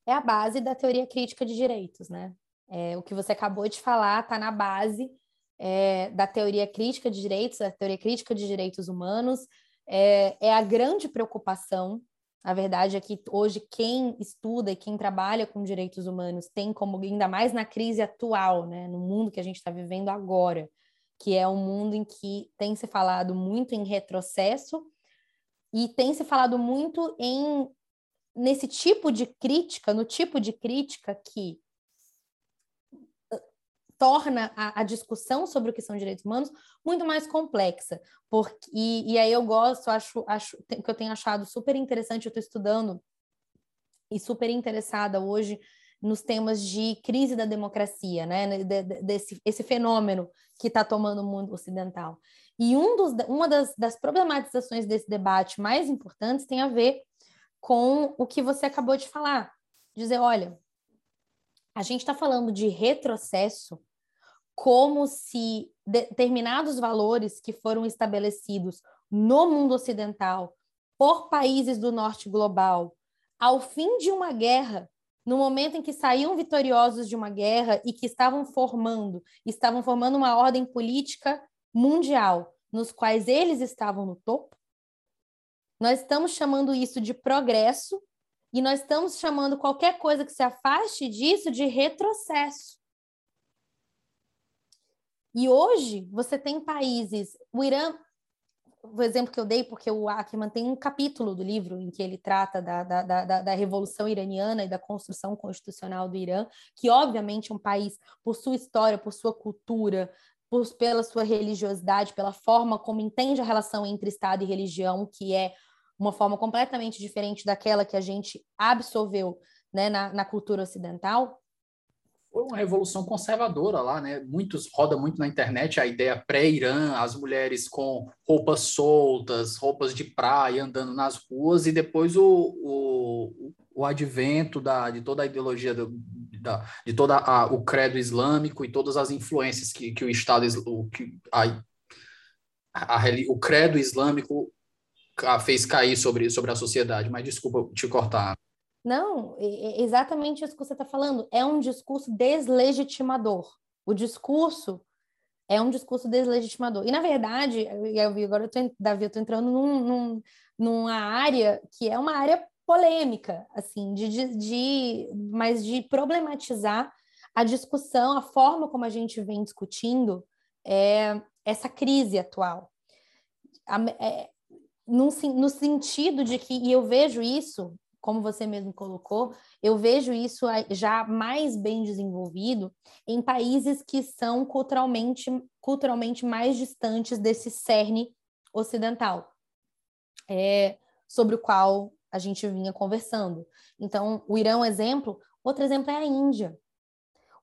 É a base da teoria crítica de direitos, né? É, o que você acabou de falar está na base é, da teoria crítica de direitos, da teoria crítica de direitos humanos. É, é a grande preocupação a verdade é que hoje quem estuda e quem trabalha com direitos humanos tem como, ainda mais na crise atual, né, no mundo que a gente está vivendo agora, que é um mundo em que tem se falado muito em retrocesso e tem se falado muito em nesse tipo de crítica, no tipo de crítica que torna a, a, discussão sobre o que são direitos humanos muito mais complexa. Porque, e, e aí eu gosto, acho, acho que eu tenho achado super interessante, eu estou estudando e super interessada hoje nos temas de crise da democracia, né? De, de, desse esse fenômeno que está tomando o mundo ocidental. E um dos, uma das, das problematizações desse debate mais importantes tem a ver com o que você acabou de falar. Dizer, olha, a gente está falando de retrocesso como se determinados valores que foram estabelecidos no mundo ocidental por países do norte global, ao fim de uma guerra, no momento em que saíam vitoriosos de uma guerra e que estavam formando, estavam formando uma ordem política mundial, nos quais eles estavam no topo, nós estamos chamando isso de progresso e nós estamos chamando qualquer coisa que se afaste disso de retrocesso. E hoje você tem países, o Irã, o exemplo que eu dei, porque o Ackerman tem um capítulo do livro em que ele trata da, da, da, da Revolução Iraniana e da construção constitucional do Irã, que obviamente é um país, por sua história, por sua cultura, por, pela sua religiosidade, pela forma como entende a relação entre Estado e religião, que é uma forma completamente diferente daquela que a gente absorveu né, na, na cultura ocidental, foi uma revolução conservadora lá, né? Muitos roda muito na internet a ideia pré-Irã, as mulheres com roupas soltas, roupas de praia andando nas ruas, e depois o, o, o advento da, de toda a ideologia do, da, de toda a, o credo islâmico e todas as influências que, que o Estado o, que, a, a, o credo islâmico fez cair sobre, sobre a sociedade. Mas desculpa te cortar. Não, exatamente isso que você está falando. É um discurso deslegitimador. O discurso é um discurso deslegitimador. E, na verdade, agora eu tô, Davi, eu estou entrando num, num, numa área que é uma área polêmica, assim, de, de, de, mas de problematizar a discussão, a forma como a gente vem discutindo é, essa crise atual. A, é, no, no sentido de que, e eu vejo isso, como você mesmo colocou, eu vejo isso já mais bem desenvolvido em países que são culturalmente, culturalmente mais distantes desse cerne ocidental, é, sobre o qual a gente vinha conversando. Então, o Irã é um exemplo, outro exemplo é a Índia.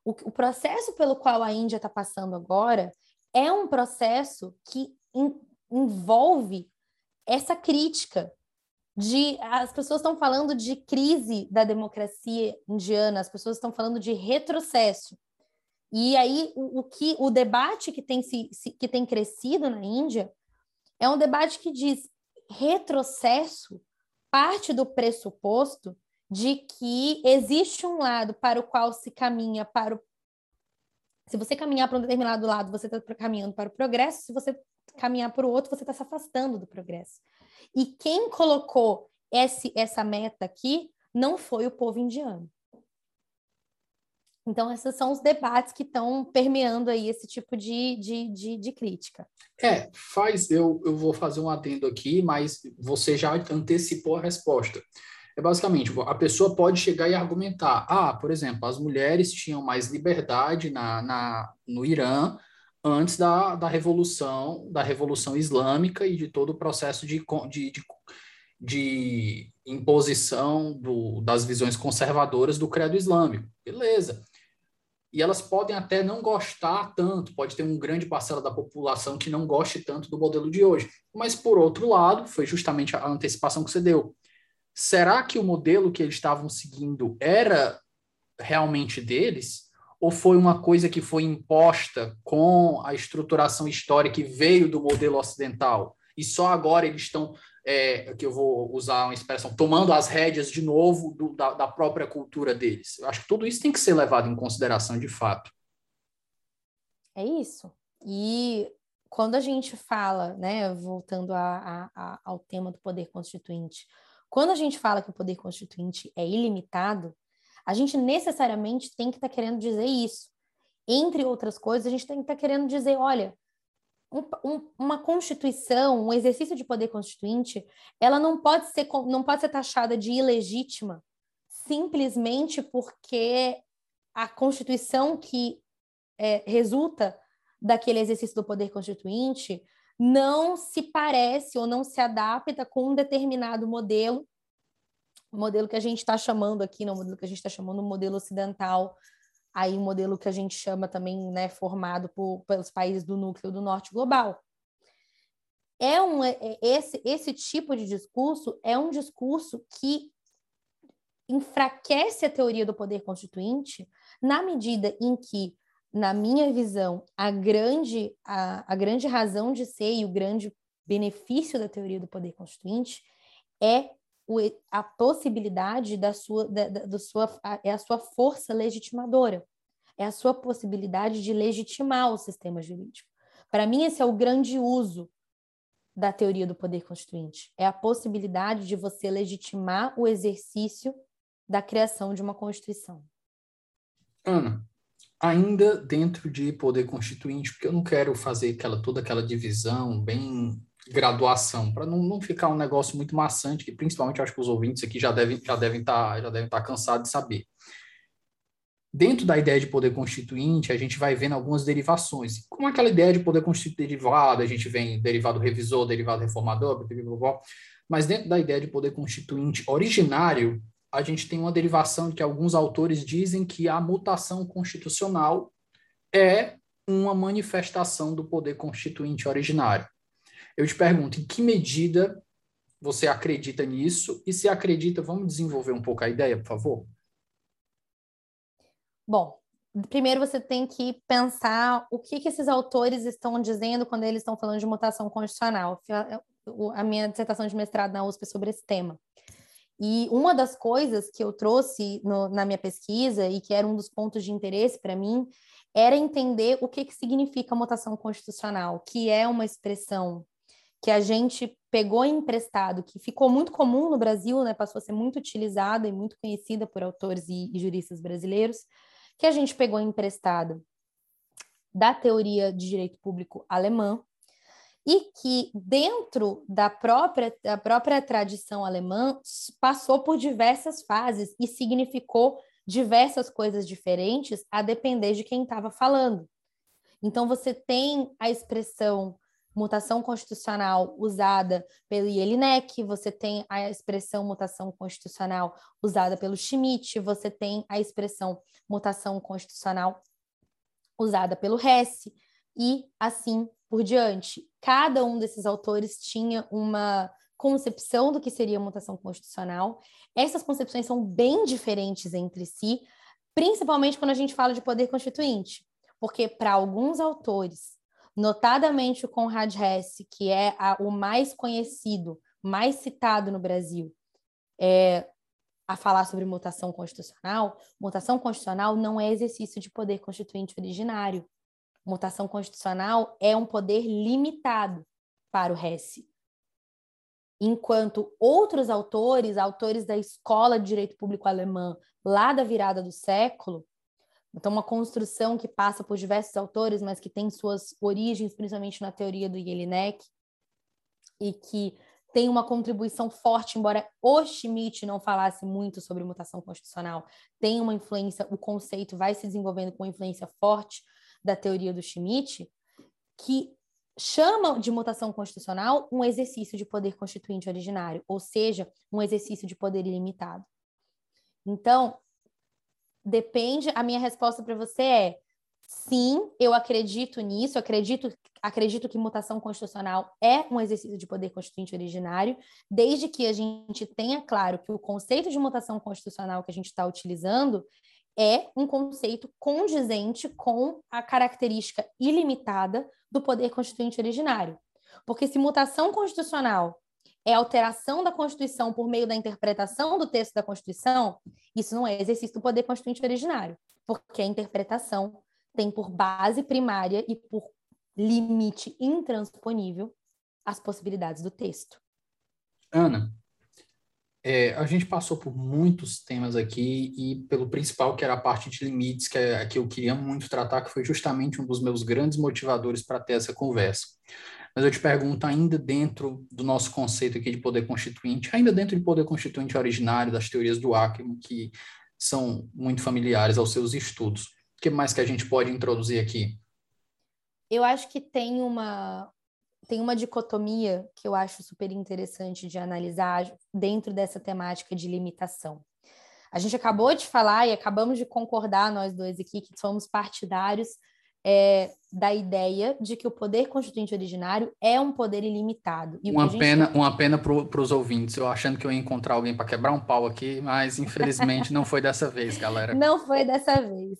O, o processo pelo qual a Índia está passando agora é um processo que in, envolve essa crítica de as pessoas estão falando de crise da democracia indiana, as pessoas estão falando de retrocesso. E aí o, o que o debate que tem se, se, que tem crescido na Índia é um debate que diz retrocesso parte do pressuposto de que existe um lado para o qual se caminha para o se você caminhar para um determinado lado, você está caminhando para o progresso. Se você caminhar para o outro, você está se afastando do progresso. E quem colocou esse, essa meta aqui não foi o povo indiano. Então, esses são os debates que estão permeando aí esse tipo de, de, de, de, crítica. É, faz, eu, eu vou fazer um adendo aqui, mas você já antecipou a resposta. É basicamente, a pessoa pode chegar e argumentar, ah, por exemplo, as mulheres tinham mais liberdade na, na, no Irã antes da, da revolução da revolução islâmica e de todo o processo de, de, de, de imposição do, das visões conservadoras do credo islâmico. Beleza. E elas podem até não gostar tanto, pode ter um grande parcela da população que não goste tanto do modelo de hoje. Mas, por outro lado, foi justamente a antecipação que você deu. Será que o modelo que eles estavam seguindo era realmente deles? Ou foi uma coisa que foi imposta com a estruturação histórica que veio do modelo ocidental? E só agora eles estão, é, que eu vou usar uma expressão, tomando as rédeas de novo do, da, da própria cultura deles. Eu acho que tudo isso tem que ser levado em consideração de fato. É isso. E quando a gente fala, né, voltando a, a, a, ao tema do poder constituinte, quando a gente fala que o poder constituinte é ilimitado, a gente necessariamente tem que estar tá querendo dizer isso. Entre outras coisas, a gente tem que estar tá querendo dizer, olha, um, um, uma constituição, um exercício de poder constituinte, ela não pode ser não pode ser taxada de ilegítima simplesmente porque a constituição que é, resulta daquele exercício do poder constituinte não se parece ou não se adapta com um determinado modelo o modelo que a gente está chamando aqui, não, o modelo que a gente está chamando o modelo ocidental, aí o modelo que a gente chama também, né, formado por, pelos países do núcleo do norte global. É um, é, é, esse, esse tipo de discurso é um discurso que enfraquece a teoria do poder constituinte na medida em que, na minha visão, a grande, a, a grande razão de ser e o grande benefício da teoria do poder constituinte é a possibilidade da sua, da, da, sua, é a sua força legitimadora, é a sua possibilidade de legitimar o sistema jurídico. Para mim, esse é o grande uso da teoria do poder constituinte, é a possibilidade de você legitimar o exercício da criação de uma Constituição. Ana, ainda dentro de poder constituinte, porque eu não quero fazer aquela, toda aquela divisão bem graduação, para não, não ficar um negócio muito maçante, que principalmente acho que os ouvintes aqui já devem já devem estar tá, já devem estar tá cansados de saber. Dentro da ideia de poder constituinte, a gente vai vendo algumas derivações. Como aquela ideia de poder constituinte derivado, a gente vem derivado revisor, derivado reformador, mas dentro da ideia de poder constituinte originário, a gente tem uma derivação de que alguns autores dizem que a mutação constitucional é uma manifestação do poder constituinte originário. Eu te pergunto, em que medida você acredita nisso? E se acredita, vamos desenvolver um pouco a ideia, por favor? Bom, primeiro você tem que pensar o que, que esses autores estão dizendo quando eles estão falando de mutação constitucional. a minha dissertação de mestrado na USP é sobre esse tema. E uma das coisas que eu trouxe no, na minha pesquisa e que era um dos pontos de interesse para mim era entender o que, que significa mutação constitucional, que é uma expressão que a gente pegou emprestado, que ficou muito comum no Brasil, né, passou a ser muito utilizada e muito conhecida por autores e, e juristas brasileiros, que a gente pegou emprestado da teoria de direito público alemã, e que dentro da própria, da própria tradição alemã passou por diversas fases e significou diversas coisas diferentes a depender de quem estava falando. Então, você tem a expressão mutação constitucional usada pelo Jelinek, você tem a expressão mutação constitucional usada pelo Schmidt, você tem a expressão mutação constitucional usada pelo Hesse, e assim por diante. Cada um desses autores tinha uma concepção do que seria mutação constitucional. Essas concepções são bem diferentes entre si, principalmente quando a gente fala de poder constituinte, porque para alguns autores, notadamente o Conrad Hesse, que é a, o mais conhecido, mais citado no Brasil, é, a falar sobre mutação constitucional, mutação constitucional não é exercício de poder constituinte originário. Mutação constitucional é um poder limitado para o Hesse. Enquanto outros autores, autores da escola de direito público alemã, lá da virada do século, então uma construção que passa por diversos autores, mas que tem suas origens principalmente na teoria do Jelinek, e que tem uma contribuição forte, embora o Schmidt não falasse muito sobre mutação constitucional, tem uma influência, o conceito vai se desenvolvendo com influência forte da teoria do Schmidt, que chama de mutação constitucional um exercício de poder constituinte originário, ou seja, um exercício de poder ilimitado. Então, depende, a minha resposta para você é sim, eu acredito nisso, acredito, acredito que mutação constitucional é um exercício de poder constituinte originário, desde que a gente tenha claro que o conceito de mutação constitucional que a gente está utilizando é um conceito condizente com a característica ilimitada do poder constituinte originário. Porque se mutação constitucional é alteração da Constituição por meio da interpretação do texto da Constituição, isso não é exercício do poder constituinte originário, porque a interpretação tem por base primária e por limite intransponível as possibilidades do texto. Ana, é, a gente passou por muitos temas aqui e pelo principal, que era a parte de limites, que, é, que eu queria muito tratar, que foi justamente um dos meus grandes motivadores para ter essa conversa. Mas eu te pergunto, ainda dentro do nosso conceito aqui de poder constituinte, ainda dentro de poder constituinte originário, das teorias do Ackermann, que são muito familiares aos seus estudos, o que mais que a gente pode introduzir aqui? Eu acho que tem uma, tem uma dicotomia que eu acho super interessante de analisar dentro dessa temática de limitação. A gente acabou de falar e acabamos de concordar, nós dois aqui, que somos partidários é, da ideia de que o poder constituinte originário é um poder ilimitado. E uma, pena, tem... uma pena para os ouvintes, eu achando que eu ia encontrar alguém para quebrar um pau aqui, mas infelizmente não foi dessa vez, galera. Não foi dessa vez.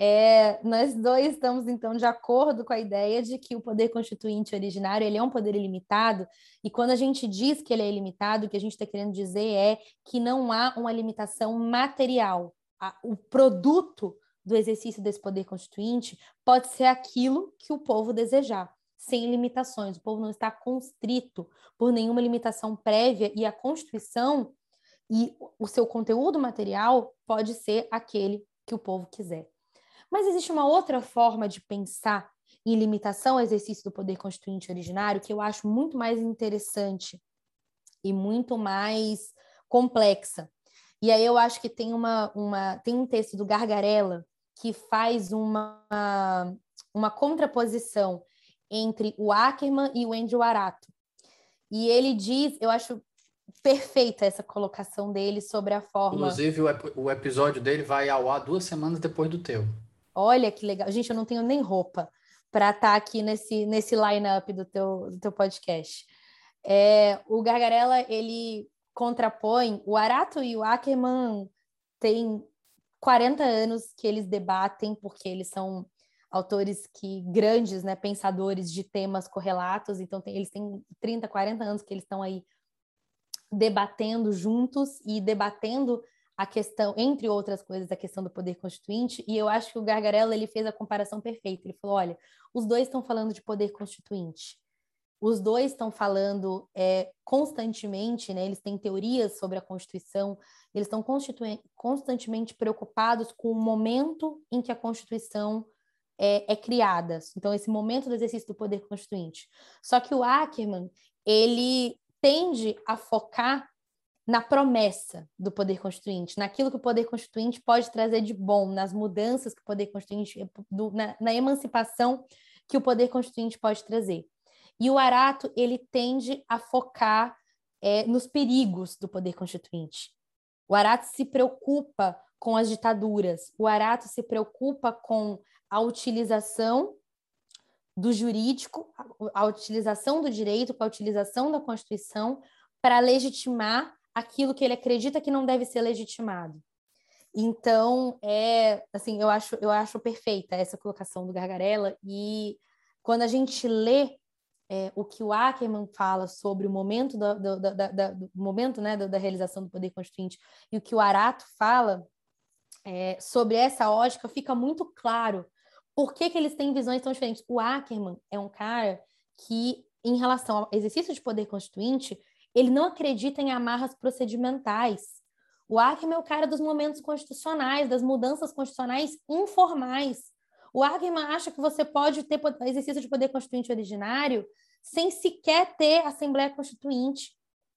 É, nós dois estamos, então, de acordo com a ideia de que o poder constituinte originário ele é um poder ilimitado, e quando a gente diz que ele é ilimitado, o que a gente está querendo dizer é que não há uma limitação material. o produto do exercício desse poder constituinte pode ser aquilo que o povo desejar, sem limitações. O povo não está constrito por nenhuma limitação prévia, e a Constituição e o seu conteúdo material pode ser aquele que o povo quiser. Mas existe uma outra forma de pensar em limitação ao exercício do poder constituinte originário que eu acho muito mais interessante e muito mais complexa. E aí eu acho que tem uma, uma tem um texto do Gargarella que faz uma, uma contraposição entre o Ackerman e o Andrew Arato. E ele diz, eu acho perfeita essa colocação dele sobre a forma. Inclusive, o, ep o episódio dele vai ao ar duas semanas depois do teu. Olha que legal. Gente, eu não tenho nem roupa para estar tá aqui nesse, nesse line-up do teu, do teu podcast. É, o Gargarella, ele contrapõe... O Arato e o Ackerman têm 40 anos que eles debatem, porque eles são autores que grandes, né, pensadores de temas correlatos, então tem, eles têm 30, 40 anos que eles estão aí debatendo juntos e debatendo a questão, entre outras coisas, a questão do poder constituinte, e eu acho que o Gargarella ele fez a comparação perfeita. Ele falou: olha, os dois estão falando de poder constituinte. Os dois estão falando é, constantemente, né? Eles têm teorias sobre a Constituição, eles estão constantemente preocupados com o momento em que a Constituição é, é, criada. Então, esse momento do exercício do poder constituinte. Só que o Ackerman, ele tende a focar na promessa do poder constituinte, naquilo que o poder constituinte pode trazer de bom, nas mudanças que o poder constituinte, do, na, na, emancipação que o poder constituinte pode trazer. E o Arato, ele tende a focar é, nos perigos do poder constituinte. O Arato se preocupa com as ditaduras, o Arato se preocupa com a utilização do jurídico, a utilização do direito, com a utilização da Constituição para legitimar aquilo que ele acredita que não deve ser legitimado. Então, é assim, eu acho, eu acho perfeita essa colocação do Gargarella, e quando a gente lê é, o que o Ackerman fala sobre o momento, do, do momento né, da, realização do poder constituinte e o que o Arato fala é, sobre essa ótica, fica muito claro por que, que eles têm visões tão diferentes. O Ackerman é um cara que, em relação ao exercício de poder constituinte, ele não acredita em amarras procedimentais. O Ackerman é o cara dos momentos constitucionais, das mudanças constitucionais informais. O Ackerman acha que você pode ter exercício de poder constituinte originário sem sequer ter Assembleia Constituinte.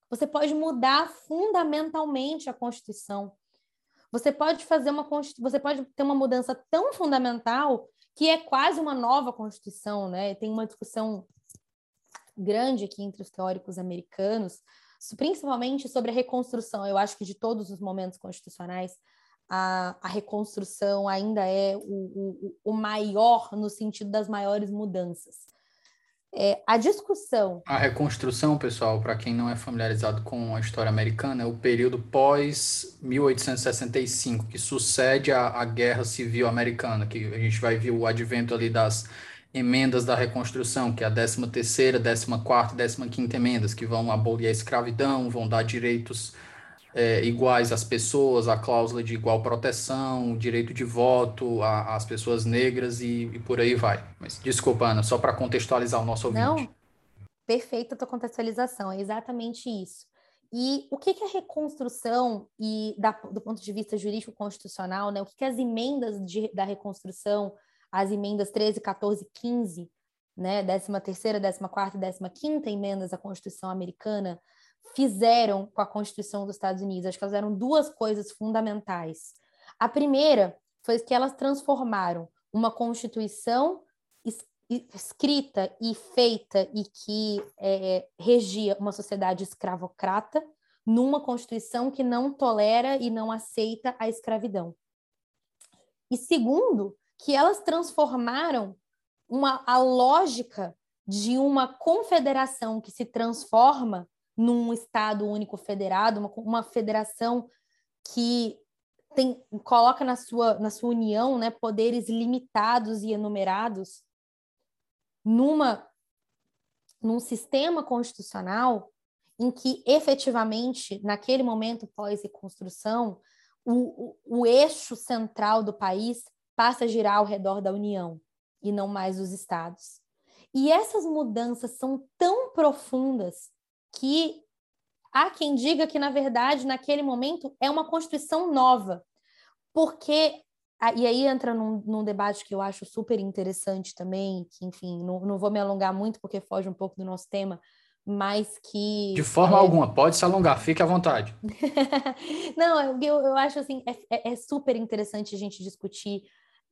Você pode mudar fundamentalmente a Constituição. Você pode fazer uma você pode ter uma mudança tão fundamental que é quase uma nova Constituição, né? Tem uma discussão grande aqui entre os teóricos americanos, principalmente sobre a reconstrução. Eu acho que de todos os momentos constitucionais, a, a reconstrução ainda é o, o, o, maior no sentido das maiores mudanças. É, a discussão. A reconstrução, pessoal, para quem não é familiarizado com a história americana, é o período pós 1865, que sucede à, Guerra Civil Americana, que a gente vai ver o advento ali das emendas da reconstrução, que é a 13 terceira, 14 quarta, 15 quinta emendas, que vão abolir a escravidão, vão dar direitos é, iguais às pessoas, a cláusula de igual proteção, direito de voto às pessoas negras e, e, por aí vai. Mas desculpa, Ana, só para contextualizar o nosso ouvinte. Não, perfeita a tua contextualização, é exatamente isso. E o que, que a reconstrução, e da, do ponto de vista jurídico-constitucional, né, o que, que as emendas de, da reconstrução as emendas 13, 14, 15, né, 13 terceira, 14 quarta e 15 quinta emendas à Constituição americana fizeram com a Constituição dos Estados Unidos. Acho que elas eram duas coisas fundamentais. A primeira foi que elas transformaram uma Constituição escrita e feita e que é, regia uma sociedade escravocrata numa Constituição que não tolera e não aceita a escravidão. E segundo, que elas transformaram uma, a lógica de uma confederação que se transforma num Estado único federado, uma, uma federação que tem, coloca na sua, na sua união né, poderes limitados e enumerados, numa, num sistema constitucional em que efetivamente, naquele momento pós-reconstrução, o, o, o eixo central do país passa a girar ao redor da União e não mais dos estados. E essas mudanças são tão profundas que há quem diga que, na verdade, naquele momento é uma Constituição nova, porque. E aí entra num, num debate que eu acho super interessante também, que, enfim, não, não vou me alongar muito porque foge um pouco do nosso tema, mas que. De forma é... alguma, pode se alongar, fique à vontade. não, eu, eu acho assim, é, é, é super interessante a gente discutir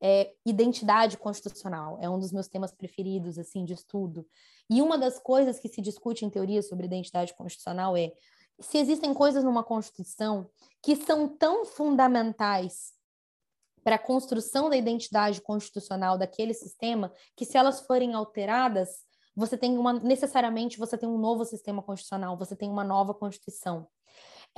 é identidade constitucional. É um dos meus temas preferidos, assim, de estudo. E uma das coisas que se discute em teoria sobre identidade constitucional é se existem coisas numa Constituição que são tão fundamentais para a construção da identidade constitucional daquele sistema que se elas forem alteradas, você tem uma necessariamente você tem um novo sistema constitucional, você tem uma nova Constituição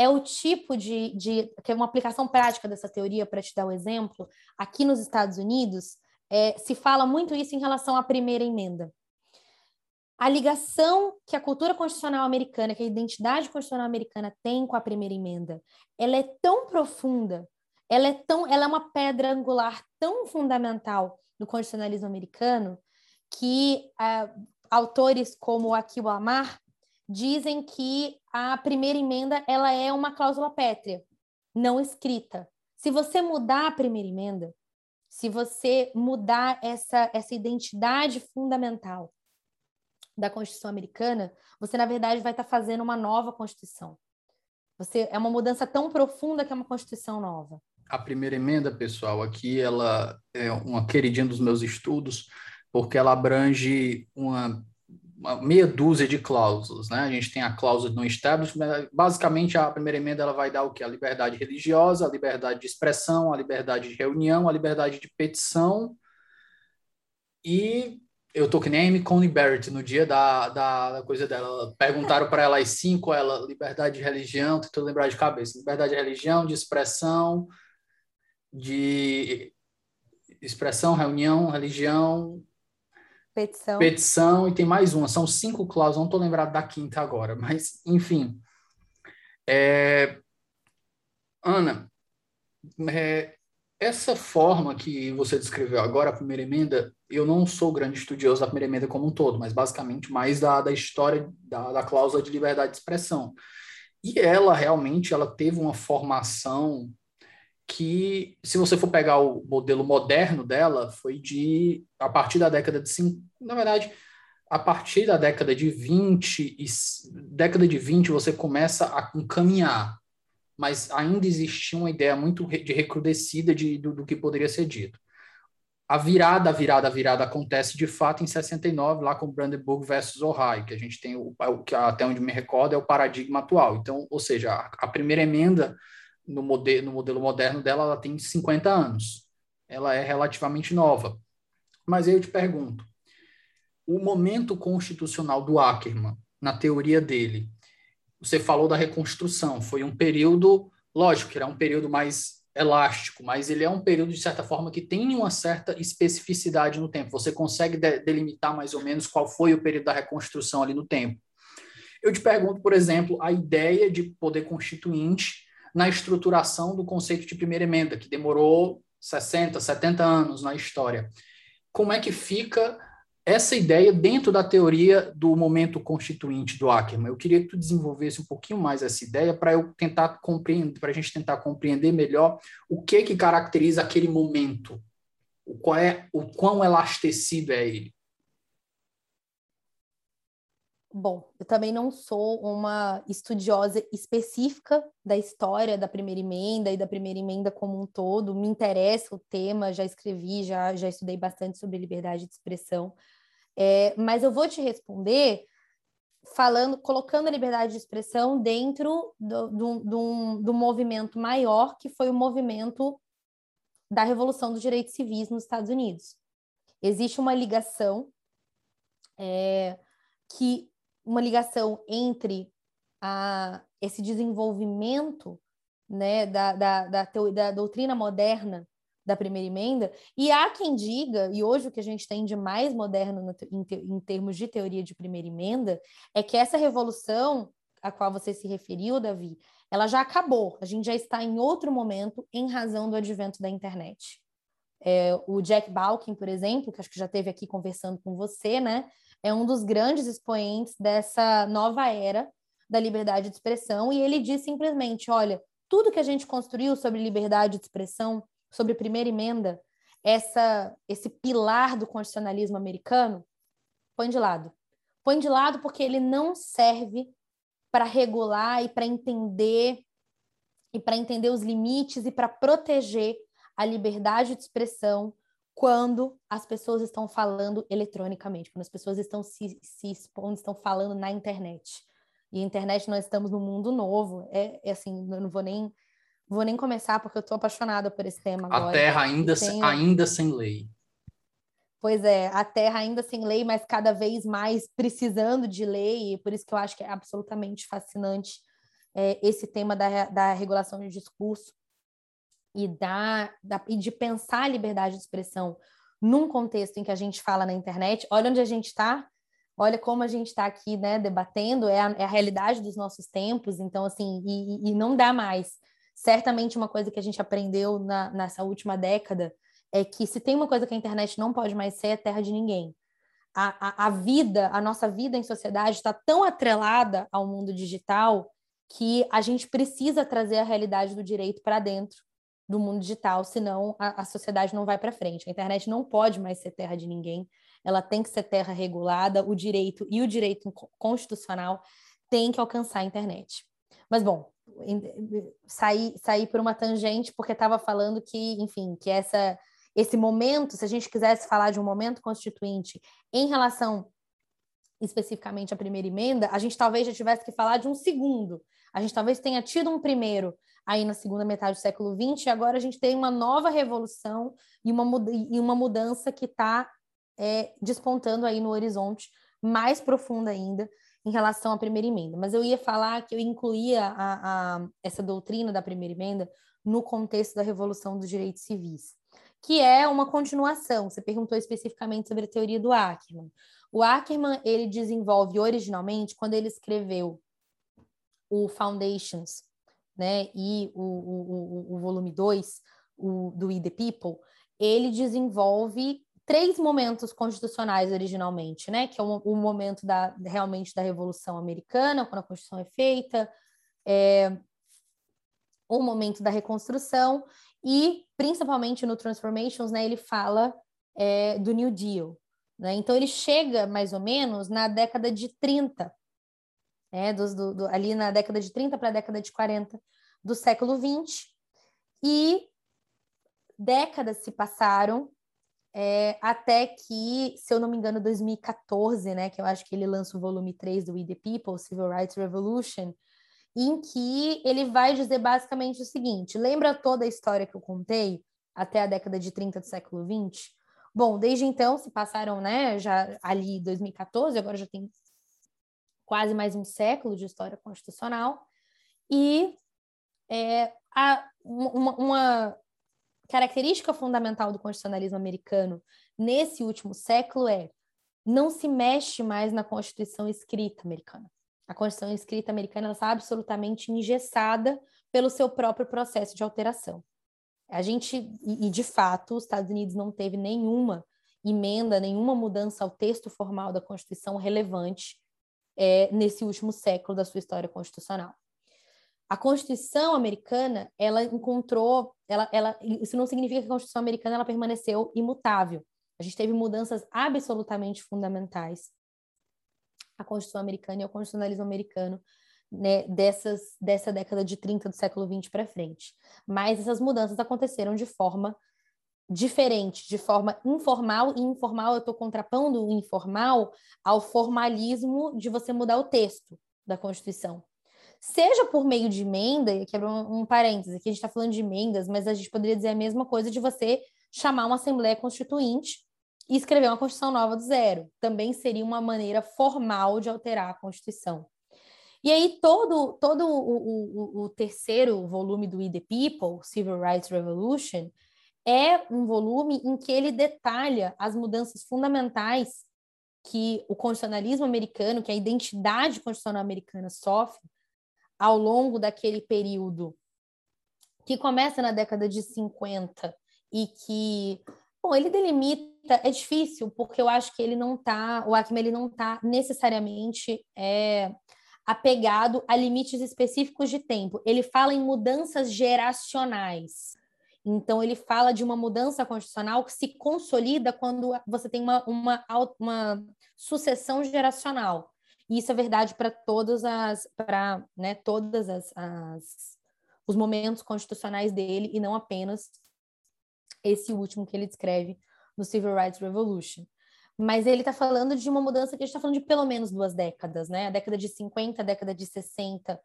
é o tipo de, de que é uma aplicação prática dessa teoria, para te dar o um exemplo, aqui nos Estados Unidos, é, se fala muito isso em relação à primeira emenda. A ligação que a cultura constitucional americana, que a identidade constitucional americana tem com a primeira emenda, ela é tão profunda, ela é tão, ela é uma pedra angular tão fundamental do constitucionalismo americano que uh, autores como Akil Amar dizem que a primeira emenda ela é uma cláusula pétrea, não escrita. Se você mudar a primeira emenda, se você mudar essa, essa identidade fundamental da Constituição americana, você, na verdade, vai estar fazendo uma nova Constituição. Você, é uma mudança tão profunda que é uma Constituição nova. A primeira emenda, pessoal, aqui ela é uma queridinha dos meus estudos, porque ela abrange uma uma meia dúzia de cláusulas, né? A gente tem a cláusula no establishment, basicamente a primeira emenda ela vai dar o que? A liberdade religiosa, a liberdade de expressão, a liberdade de reunião, a liberdade de petição e eu tô que nem Amy Coney Barrett no dia da, da, da coisa dela. Perguntaram para ela as cinco, ela, liberdade de religião, tentou lembrar de cabeça. Liberdade de religião, de expressão, de expressão, reunião, religião, Petição. Petição e tem mais uma. São cinco cláusulas, não estou lembrado da quinta agora, mas enfim. É... Ana, é... essa forma que você descreveu agora, a primeira emenda, eu não sou grande estudioso da primeira emenda como um todo, mas basicamente mais da, da história da, da cláusula de liberdade de expressão. E ela realmente ela teve uma formação que, se você for pegar o modelo moderno dela, foi de, a partir da década de, na verdade, a partir da década de 20, e, década de 20 você começa a caminhar, mas ainda existia uma ideia muito de recrudescida de, do, do que poderia ser dito. A virada, virada, virada acontece de fato em 69, lá com Brandenburg versus Ohio, que a gente tem, o que até onde me recordo, é o paradigma atual. Então, ou seja, a, a primeira emenda no, modelo, no modelo moderno dela, ela tem 50 anos. Ela é relativamente nova. Mas aí eu te pergunto, o momento constitucional do Ackerman, na teoria dele, você falou da reconstrução, foi um período, lógico que era um período mais elástico, mas ele é um período, de certa forma, que tem uma certa especificidade no tempo. Você consegue de delimitar mais ou menos qual foi o período da reconstrução ali no tempo. Eu te pergunto, por exemplo, a ideia de poder constituinte na estruturação do conceito de primeira emenda, que demorou 60, 70 anos na história. Como é que fica essa ideia dentro da teoria do momento constituinte do Ackerman? Eu queria que tu desenvolvesse um pouquinho mais essa ideia para eu tentar compreender, para a gente tentar compreender melhor o que que caracteriza aquele momento, o qual é o quão elastecido é ele. Bom, eu também não sou uma estudiosa específica da história da primeira emenda e da primeira emenda como um todo. Me interessa o tema, já escrevi, já, já estudei bastante sobre liberdade de expressão. É, mas eu vou te responder falando, colocando a liberdade de expressão dentro do, do, do, do movimento maior, que foi o movimento da Revolução dos Direitos Civis nos Estados Unidos. Existe uma ligação é, que uma ligação entre a, esse desenvolvimento né, da, da, da, da, doutrina moderna da primeira emenda, e há quem diga, e hoje o que a gente tem de mais moderno no, em, em termos de teoria de primeira emenda, é que essa revolução a qual você se referiu, Davi, ela já acabou, a gente já está em outro momento em razão do advento da internet. É, o Jack Balkin, por exemplo, que acho que já esteve aqui conversando com você, né? É um dos grandes expoentes dessa nova era da liberdade de expressão, e ele diz simplesmente: olha, tudo que a gente construiu sobre liberdade de expressão, sobre primeira emenda, essa, esse pilar do constitucionalismo americano, põe de lado. Põe de lado porque ele não serve para regular e para entender e para entender os limites e para proteger a liberdade de expressão quando as pessoas estão falando eletronicamente, quando as pessoas estão se, se expondo, estão falando na internet. E internet nós estamos num mundo novo. É, é assim, eu não vou nem vou nem começar porque eu estou apaixonada por esse tema agora. A Terra ainda ainda sem lei. Pois é, a Terra ainda sem lei, mas cada vez mais precisando de lei, e por isso que eu acho que é absolutamente fascinante é, esse tema da, da regulação de discurso e, da, da, e de pensar a liberdade de expressão num contexto em que a gente fala na internet, olha onde a gente está, olha como a gente está aqui, né, debatendo, é a, é a, realidade dos nossos tempos, então, assim, e, e, não dá mais. Certamente uma coisa que a gente aprendeu na, nessa última década é que se tem uma coisa que a internet não pode mais ser, é terra de ninguém. A, a, a vida, a nossa vida em sociedade está tão atrelada ao mundo digital que a gente precisa trazer a realidade do direito para dentro do mundo digital, senão a, a sociedade não vai para frente. A internet não pode mais ser terra de ninguém, ela tem que ser terra regulada, o direito e o direito constitucional tem que alcançar a internet. Mas, bom, saí, saí por uma tangente porque estava falando que, enfim, que essa, esse momento, se a gente quisesse falar de um momento constituinte em relação especificamente à primeira emenda, a gente talvez já tivesse que falar de um segundo. A gente talvez tenha tido um primeiro aí na segunda metade do século XX, e agora a gente tem uma nova revolução e uma, e uma mudança que está é, despontando aí no horizonte mais profunda ainda em relação à primeira emenda. Mas eu ia falar que eu incluía a, a, essa doutrina da primeira emenda no contexto da Revolução dos Direitos Civis, que é uma continuação. Você perguntou especificamente sobre a teoria do Ackermann. O Ackermann, ele desenvolve originalmente, quando ele escreveu o Foundations, né, e o, o, o, o volume 2 do We the People, ele desenvolve três momentos constitucionais originalmente, né? Que é o, o, momento da realmente da Revolução Americana, quando a Constituição é feita, é, o momento da reconstrução e principalmente no Transformations, né? Ele fala é, do New Deal, né? Então ele chega mais ou menos na década de 30, né? Dos, do, do, ali na década de 30 para a década de 40 do século 20 e décadas se passaram é, até que, se eu não me engano, 2014, né, que eu acho que ele lança o volume 3 do We the People, Civil Rights Revolution, em que ele vai dizer basicamente o seguinte: lembra toda a história que eu contei até a década de 30 do século 20? Bom, desde então se passaram, né, já ali 2014, agora já tem quase mais um século de história constitucional, e é, a, uma, uma característica fundamental do constitucionalismo americano nesse último século é não se mexe mais na Constituição escrita americana. A Constituição escrita americana está absolutamente engessada pelo seu próprio processo de alteração. A gente, e, de fato, os Estados Unidos não teve nenhuma emenda, nenhuma mudança ao texto formal da Constituição relevante é, nesse último século da sua história constitucional. A Constituição americana, ela encontrou, ela, ela, isso não significa que a Constituição americana ela permaneceu imutável. A gente teve mudanças absolutamente fundamentais. A Constituição americana e o constitucionalismo americano né, dessas, dessa década de 30 do século 20 para frente. Mas essas mudanças aconteceram de forma diferente, de forma informal, e informal eu estou contrapondo o informal ao formalismo de você mudar o texto da Constituição seja por meio de emenda, e é um, um parêntese, aqui a gente está falando de emendas, mas a gente poderia dizer a mesma coisa de você chamar uma Assembleia Constituinte e escrever uma Constituição nova do zero. Também seria uma maneira formal de alterar a Constituição. E aí, todo, todo o, o, o terceiro volume do We the People, Civil Rights Revolution, é um volume em que ele detalha as mudanças fundamentais que o constitucionalismo americano, que a identidade constitucional americana sofre ao longo daquele período que começa na década de 50 e que, bom, ele delimita, é difícil, porque eu acho que ele não está, o Acme ele não está necessariamente é, apegado a limites específicos de tempo. Ele fala em mudanças geracionais. Então, ele fala de uma mudança constitucional que se consolida quando você tem uma, uma, uma sucessão geracional. E isso é verdade para todas as, para né, todas as, as, os momentos constitucionais dele e não apenas esse último que ele descreve no Civil Rights Revolution. Mas ele está falando de uma mudança que a gente está falando de pelo menos duas décadas, né? A década de 50, a década de 60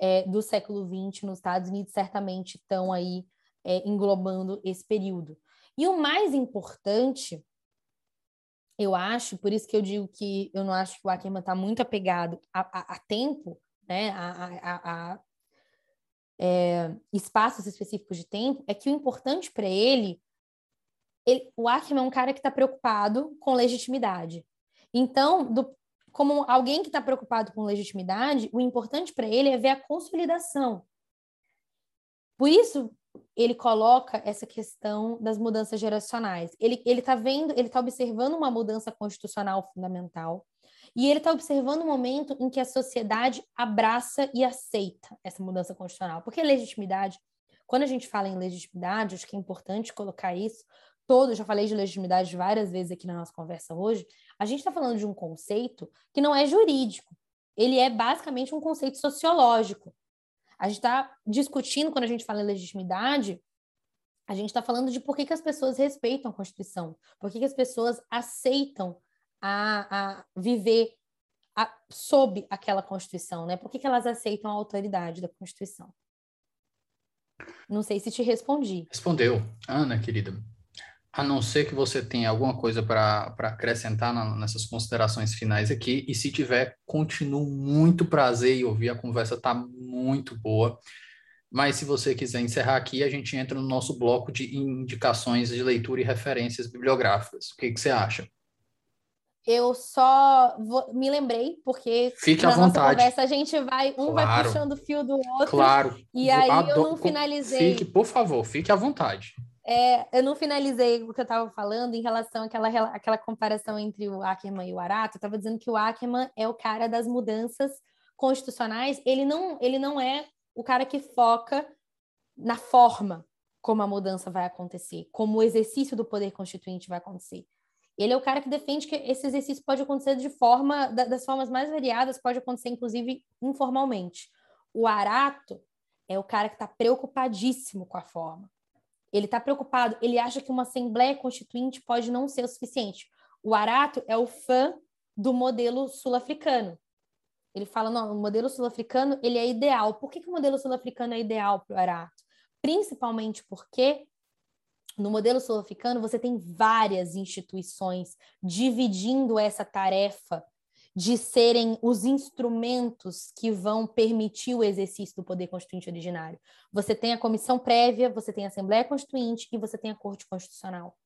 é, do século 20 nos Estados Unidos certamente estão aí é, englobando esse período. E o mais importante eu acho, por isso que eu digo que eu não acho que o Ackerman está muito apegado a, a, a, tempo, né, a, a é, espaços específicos de tempo, é que o importante para ele ele, o Ackerman é um cara que está preocupado com legitimidade. Então, do, como alguém que está preocupado com legitimidade, o importante para ele é ver a consolidação. Por isso, ele coloca essa questão das mudanças geracionais. Ele está vendo, ele está observando uma mudança constitucional fundamental, e ele está observando o momento em que a sociedade abraça e aceita essa mudança constitucional. Porque legitimidade, quando a gente fala em legitimidade, acho que é importante colocar isso, todo, já falei de legitimidade várias vezes aqui na nossa conversa hoje, a gente está falando de um conceito que não é jurídico, ele é basicamente um conceito sociológico. A gente está discutindo, quando a gente fala em legitimidade, a gente está falando de por que, que as pessoas respeitam a Constituição, por que, que as pessoas aceitam a, a viver a, sob aquela Constituição, né? Por que, que elas aceitam a autoridade da Constituição? Não sei se te respondi. Respondeu. Ana, querida, a não ser que você tenha alguma coisa para acrescentar na, nessas considerações finais aqui, e se tiver, continuo muito prazer em ouvir, a conversa está muito boa. Mas se você quiser encerrar aqui, a gente entra no nosso bloco de indicações de leitura e referências bibliográficas. O que, que você acha? Eu só vou, me lembrei, porque Fique na à vontade. conversa a gente vai, um claro. vai puxando o fio do outro. Claro. E aí eu não finalizei. Fique, por favor, fique à vontade. É, eu não finalizei o que eu estava falando em relação àquela, àquela comparação entre o Ackerman e o Arato. Eu estava dizendo que o Ackerman é o cara das mudanças constitucionais. Ele não, ele não é o cara que foca na forma como a mudança vai acontecer, como o exercício do poder constituinte vai acontecer. Ele é o cara que defende que esse exercício pode acontecer de forma, das formas mais variadas, pode acontecer inclusive informalmente. O Arato é o cara que está preocupadíssimo com a forma. Ele está preocupado, ele acha que uma Assembleia Constituinte pode não ser o suficiente. O Arato é o fã do modelo sul-africano. Ele fala, não, o modelo sul-africano ele é ideal. Por que, que o modelo sul-africano é ideal para o Arato? Principalmente porque no modelo sul-africano você tem várias instituições dividindo essa tarefa de serem os instrumentos que vão permitir o exercício do poder constituinte originário. Você tem a comissão prévia, você tem a Assembleia Constituinte e você tem a Corte Constitucional.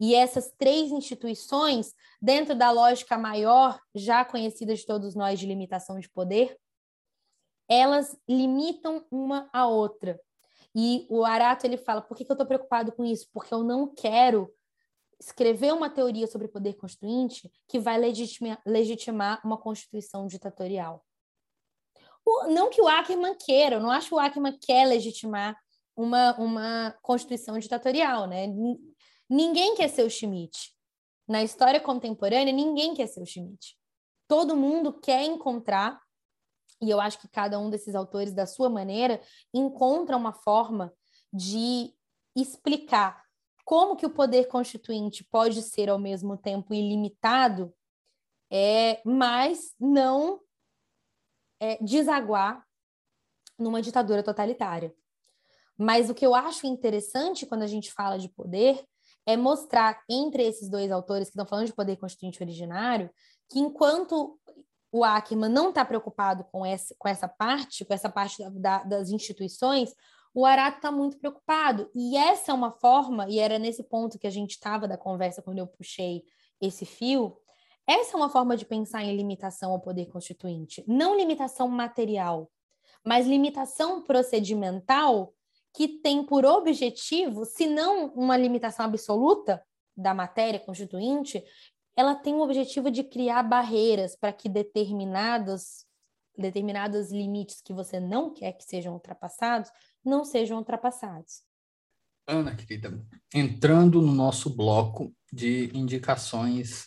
E essas três instituições, dentro da lógica maior, já conhecida de todos nós de limitação de poder, elas limitam uma a outra. E o Arato ele fala: por que, que eu estou preocupado com isso? Porque eu não quero escrever uma teoria sobre poder constituinte que vai legitimar, legitimar uma constituição ditatorial. O, não que o Ackerman queira, eu não acho que o Ackerman quer legitimar uma, uma constituição ditatorial, né? Ninguém quer ser o Schmidt. Na história contemporânea, ninguém quer ser o Schmidt. Todo mundo quer encontrar, e eu acho que cada um desses autores, da sua maneira, encontra uma forma de explicar como que o poder constituinte pode ser ao mesmo tempo ilimitado, é, mas não é, desaguar numa ditadura totalitária. Mas o que eu acho interessante quando a gente fala de poder é mostrar entre esses dois autores que estão falando de poder constituinte originário que enquanto o Ackerman não está preocupado com essa, com essa parte, com essa parte da, das instituições, o Arato está muito preocupado. E essa é uma forma, e era nesse ponto que a gente estava da conversa quando eu puxei esse fio, essa é uma forma de pensar em limitação ao poder constituinte. Não limitação material, mas limitação procedimental que tem por objetivo, se não uma limitação absoluta da matéria constituinte, ela tem o objetivo de criar barreiras para que determinados determinados limites que você não quer que sejam ultrapassados não sejam ultrapassados. Ana, querida, entrando no nosso bloco de indicações,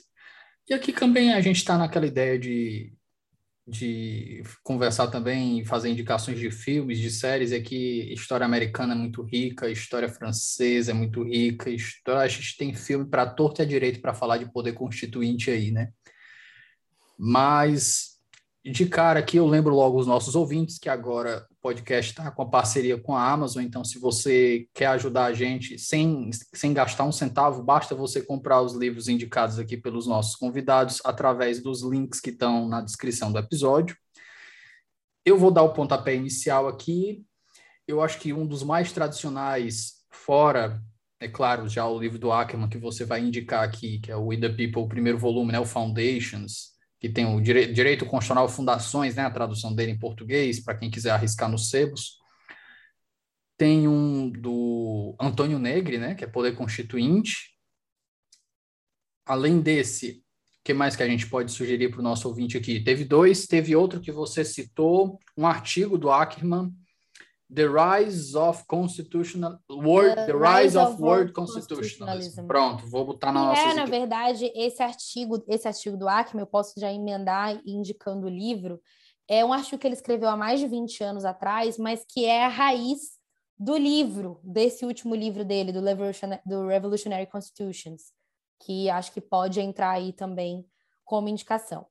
e aqui também a gente está naquela ideia de, de conversar também fazer indicações de filmes, de séries, é que história americana é muito rica, história francesa é muito rica, história, a gente tem filme para torto e a direito para falar de poder constituinte aí, né? Mas de cara aqui eu lembro logo os nossos ouvintes que agora o podcast está com a parceria com a Amazon, então se você quer ajudar a gente sem, sem gastar um centavo, basta você comprar os livros indicados aqui pelos nossos convidados através dos links que estão na descrição do episódio. Eu vou dar o pontapé inicial aqui. Eu acho que um dos mais tradicionais fora é claro, já o livro do Ackerman que você vai indicar aqui, que é o We the People, o primeiro volume, né, o Foundations, que tem o dire Direito Constitucional Fundações, né, a tradução dele em português, para quem quiser arriscar nos sebos. Tem um do Antônio Negri, né, que é Poder Constituinte. Além desse, o que mais que a gente pode sugerir para o nosso ouvinte aqui? Teve dois, teve outro que você citou, um artigo do Ackerman, The Rise of Constitutional Word, The, the Rise, Rise, of, of Word Constitutionalism. Pronto, vou botar na nossa. É, na verdade, esse artigo, esse artigo do Ackerman, eu posso já emendar indicando o livro. É um artigo que ele escreveu há mais de 20 anos atrás, mas que é a raiz do livro, desse último livro dele, do Revolutionary, do Revolutionary Constitutions, que acho que pode entrar aí também como indicação.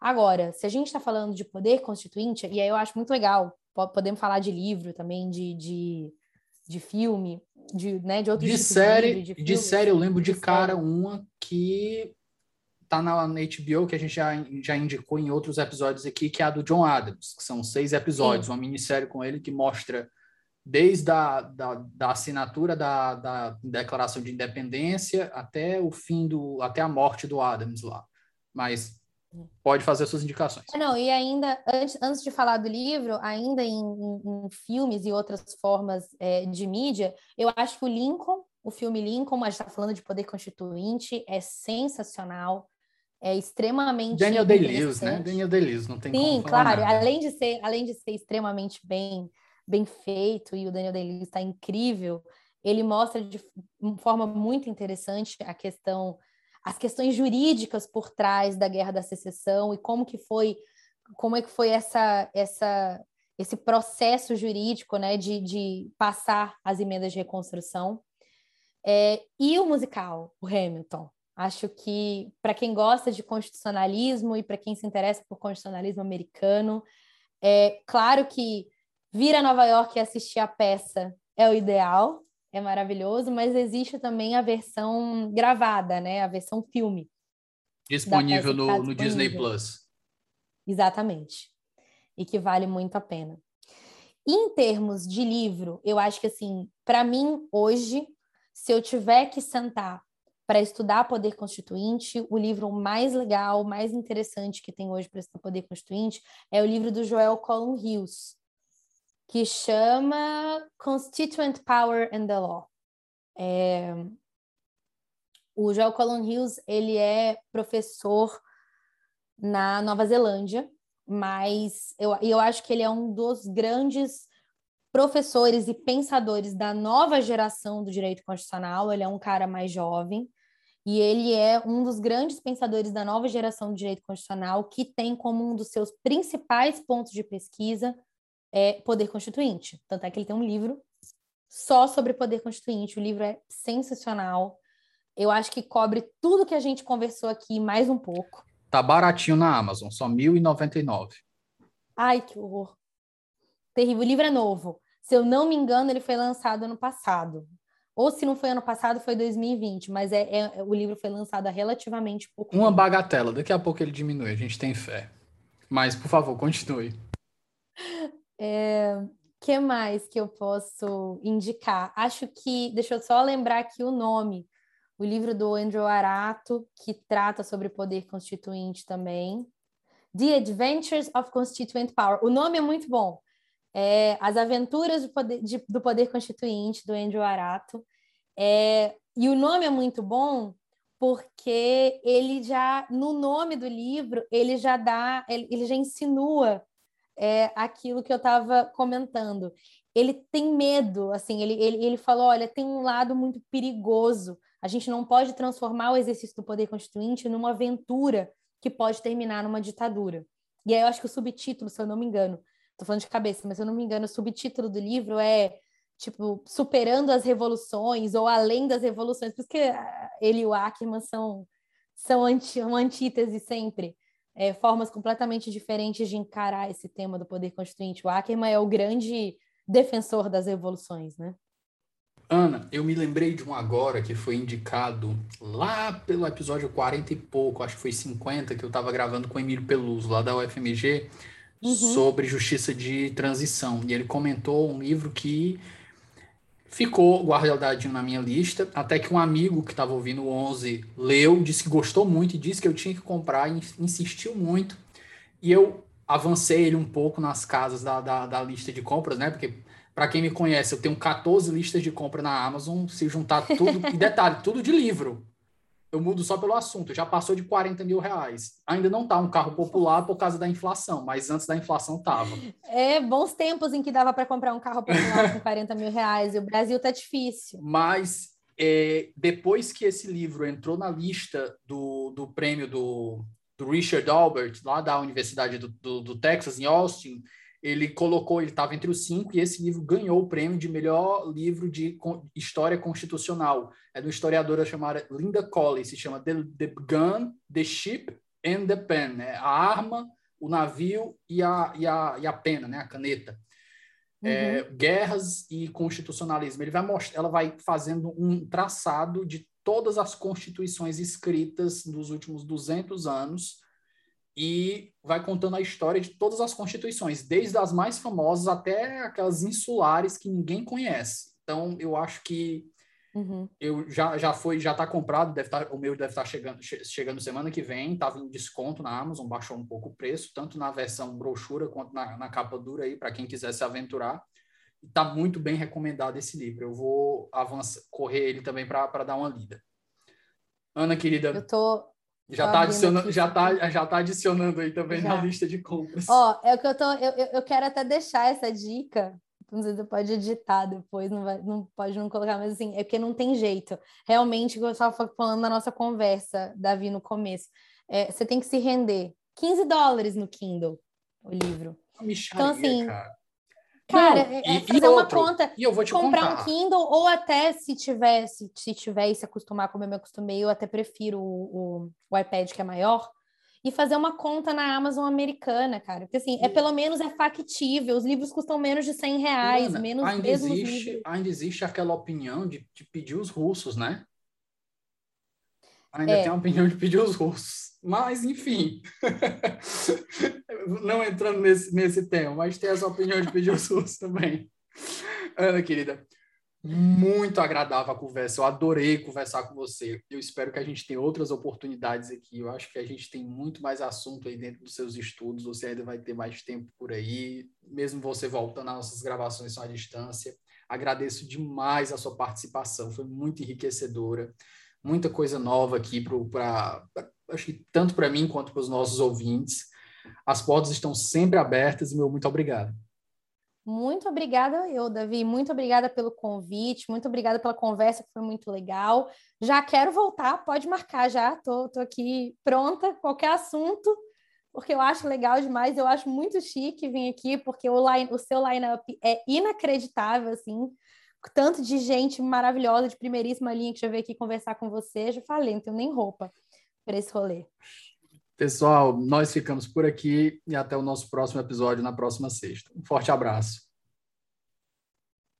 Agora, se a gente está falando de poder constituinte, e aí eu acho muito legal podemos falar de livro também, de, de, de filme, de, né, de outros de série, de, de, de série, eu lembro de, de cara série. uma que tá na, na HBO, que a gente já, já indicou em outros episódios aqui, que é a do John Adams, que são seis episódios, Sim. uma minissérie com ele que mostra desde a da, da assinatura da, da Declaração de Independência até o fim do, até a morte do Adams lá. Mas pode fazer suas indicações. Não, e ainda, antes, antes de falar do livro, ainda em, em, em filmes e outras formas é, de mídia, eu acho que o Lincoln, o filme Lincoln, mas está falando de poder constituinte, é sensacional, é extremamente Daniel Day-Lewis, né? Daniel Day-Lewis, não tem Sim, como claro, nada. além de ser, além de ser extremamente bem, bem feito e o Daniel Day-Lewis está incrível, ele mostra de forma muito interessante a questão as questões jurídicas por trás da Guerra da Secessão e como que foi como é que foi essa essa esse processo jurídico né, de, de passar as emendas de reconstrução. É, e o musical, o Hamilton. Acho que, para quem gosta de constitucionalismo e para quem se interessa por constitucionalismo americano, é claro que vir a Nova York e assistir a peça é o ideal, é maravilhoso, mas existe também a versão gravada, né? A versão filme. Disponível no, tá no Disney Plus. Exatamente. E que vale muito a pena. Em termos de livro, eu acho que assim, para mim hoje, se eu tiver que sentar para estudar poder constituinte, o livro mais legal, mais interessante que tem hoje para estudar poder constituinte é o livro do Joel Colin Hughes, que chama Constituent Power and the Law. É... O Joel Colin Hughes, ele é professor na Nova Zelândia, mas eu, eu acho que ele é um dos grandes professores e pensadores da nova geração do direito constitucional. Ele é um cara mais jovem e ele é um dos grandes pensadores da nova geração do direito constitucional que tem como um dos seus principais pontos de pesquisa é Poder Constituinte. Tanto é que ele tem um livro só sobre poder constituinte. O livro é sensacional. Eu acho que cobre tudo que a gente conversou aqui, mais um pouco. Tá baratinho na Amazon, só R$ 1.099. Ai, que horror. Terrível. O livro é novo. Se eu não me engano, ele foi lançado ano passado. Ou se não foi ano passado, foi 2020, mas é, é o livro foi lançado há relativamente pouco Uma tempo. bagatela, daqui a pouco ele diminui, a gente tem fé. Mas, por favor, continue. É, que mais que eu posso indicar? Acho que, deixa eu só lembrar aqui o nome, o livro do Andrew Arato, que trata sobre poder constituinte também. The Adventures of Constituent Power. O nome é muito bom. É, As Aventuras do Poder, de, do Poder Constituinte, do Andrew Arato. É, e o nome é muito bom porque ele já, no nome do livro, ele já dá, ele, ele já insinua é aquilo que eu estava comentando. Ele tem medo, assim, ele, ele, ele falou: olha, tem um lado muito perigoso. A gente não pode transformar o exercício do poder constituinte numa aventura que pode terminar numa ditadura. E aí eu acho que o subtítulo, se eu não me engano, estou falando de cabeça, mas se eu não me engano, o subtítulo do livro é tipo superando as revoluções ou além das revoluções, porque ele e o Ackerman são são anti, uma antítese sempre é, formas completamente diferentes de encarar esse tema do poder constituinte. O Ackerman é o grande defensor das revoluções, né? Ana, eu me lembrei de um agora que foi indicado lá pelo episódio 40 e pouco, acho que foi 50, que eu estava gravando com o Emílio Peluso, lá da UFMG, uhum. sobre justiça de transição. E ele comentou um livro que ficou guardadinho na minha lista, até que um amigo que estava ouvindo o 11 leu, disse que gostou muito e disse que eu tinha que comprar, insistiu muito. E eu avancei ele um pouco nas casas da, da, da lista de compras, né? Porque, para quem me conhece, eu tenho 14 listas de compra na Amazon, se juntar tudo, e detalhe, tudo de livro eu mudo só pelo assunto, já passou de 40 mil reais. Ainda não está um carro popular por causa da inflação, mas antes da inflação estava. É, bons tempos em que dava para comprar um carro popular com 40 mil reais, e o Brasil tá difícil. Mas é, depois que esse livro entrou na lista do, do prêmio do, do Richard Albert, lá da Universidade do, do, do Texas, em Austin, ele colocou, ele estava entre os cinco, e esse livro ganhou o prêmio de melhor livro de história constitucional. É de uma historiadora chamada Linda Colley, se chama The, the Gun, The Ship and the Pen, né? a arma, o navio e a, e a, e a pena, né? a caneta. É, uhum. É, guerras e constitucionalismo. Ele vai mostrar, ela vai fazendo um traçado de todas as constituições escritas nos últimos 200 anos, e vai contando a história de todas as constituições, desde as mais famosas até aquelas insulares que ninguém conhece. Então, eu acho que uhum. eu já, já foi, já está comprado, deve tá, o meu deve estar tá chegando, chegando semana que vem, estava em desconto na Amazon, baixou um pouco o preço, tanto na versão brochura quanto na, na capa dura aí, para quem quiser se aventurar. Está muito bem recomendado esse livro. Eu vou avançar, correr ele também para dar uma lida. Ana, querida. Eu tô, já está adicionando, já tá, já tá adicionando aí também já. na lista de compras. Ó, é o que eu tô. Eu, eu quero até deixar essa dica. Não sei se você pode editar depois, não, vai, não pode não colocar, mas assim, é porque não tem jeito. Realmente, o que eu estava falando na nossa conversa, Davi, no começo, é, você tem que se render. 15 dólares no Kindle, o livro. Micharia, então, assim, cara. Cara, não, é, é fazer uma conta, e eu vou te comprar contar. um Kindle, ou até se tiver, se, se tiver e se acostumar como eu me acostumei, eu até prefiro o, o, o, iPad que é maior, e fazer uma conta na Amazon americana, cara. Porque assim, é pelo menos é factível, os livros custam menos de 100 reais, Ana, menos ainda existe, ainda existe aquela opinião de, de pedir os russos, né? Ainda é. tem a opinião de pedir os russos. Mas, enfim, não entrando nesse, nesse tema, mas tem essa opinião de pedir os russos também. Ana, querida, muito agradável a conversa. Eu adorei conversar com você. Eu espero que a gente tenha outras oportunidades aqui. Eu acho que a gente tem muito mais assunto aí dentro dos seus estudos. Você ainda vai ter mais tempo por aí, mesmo você voltando às nossas gravações só à distância. Agradeço demais a sua participação. Foi muito enriquecedora muita coisa nova aqui para acho que tanto para mim quanto para os nossos ouvintes. As portas estão sempre abertas e meu muito obrigado. Muito obrigada eu, Davi. Muito obrigada pelo convite, muito obrigada pela conversa, que foi muito legal. Já quero voltar, pode marcar já. Tô, tô aqui pronta, qualquer assunto, porque eu acho legal demais. Eu acho muito chique vir aqui, porque o, line, o seu line-up é inacreditável, assim tanto de gente maravilhosa, de primeiríssima linha que já veio aqui conversar com você. Já falei, não tenho nem roupa para esse rolê. Pessoal, nós ficamos por aqui e até o nosso próximo episódio na próxima sexta. Um forte abraço.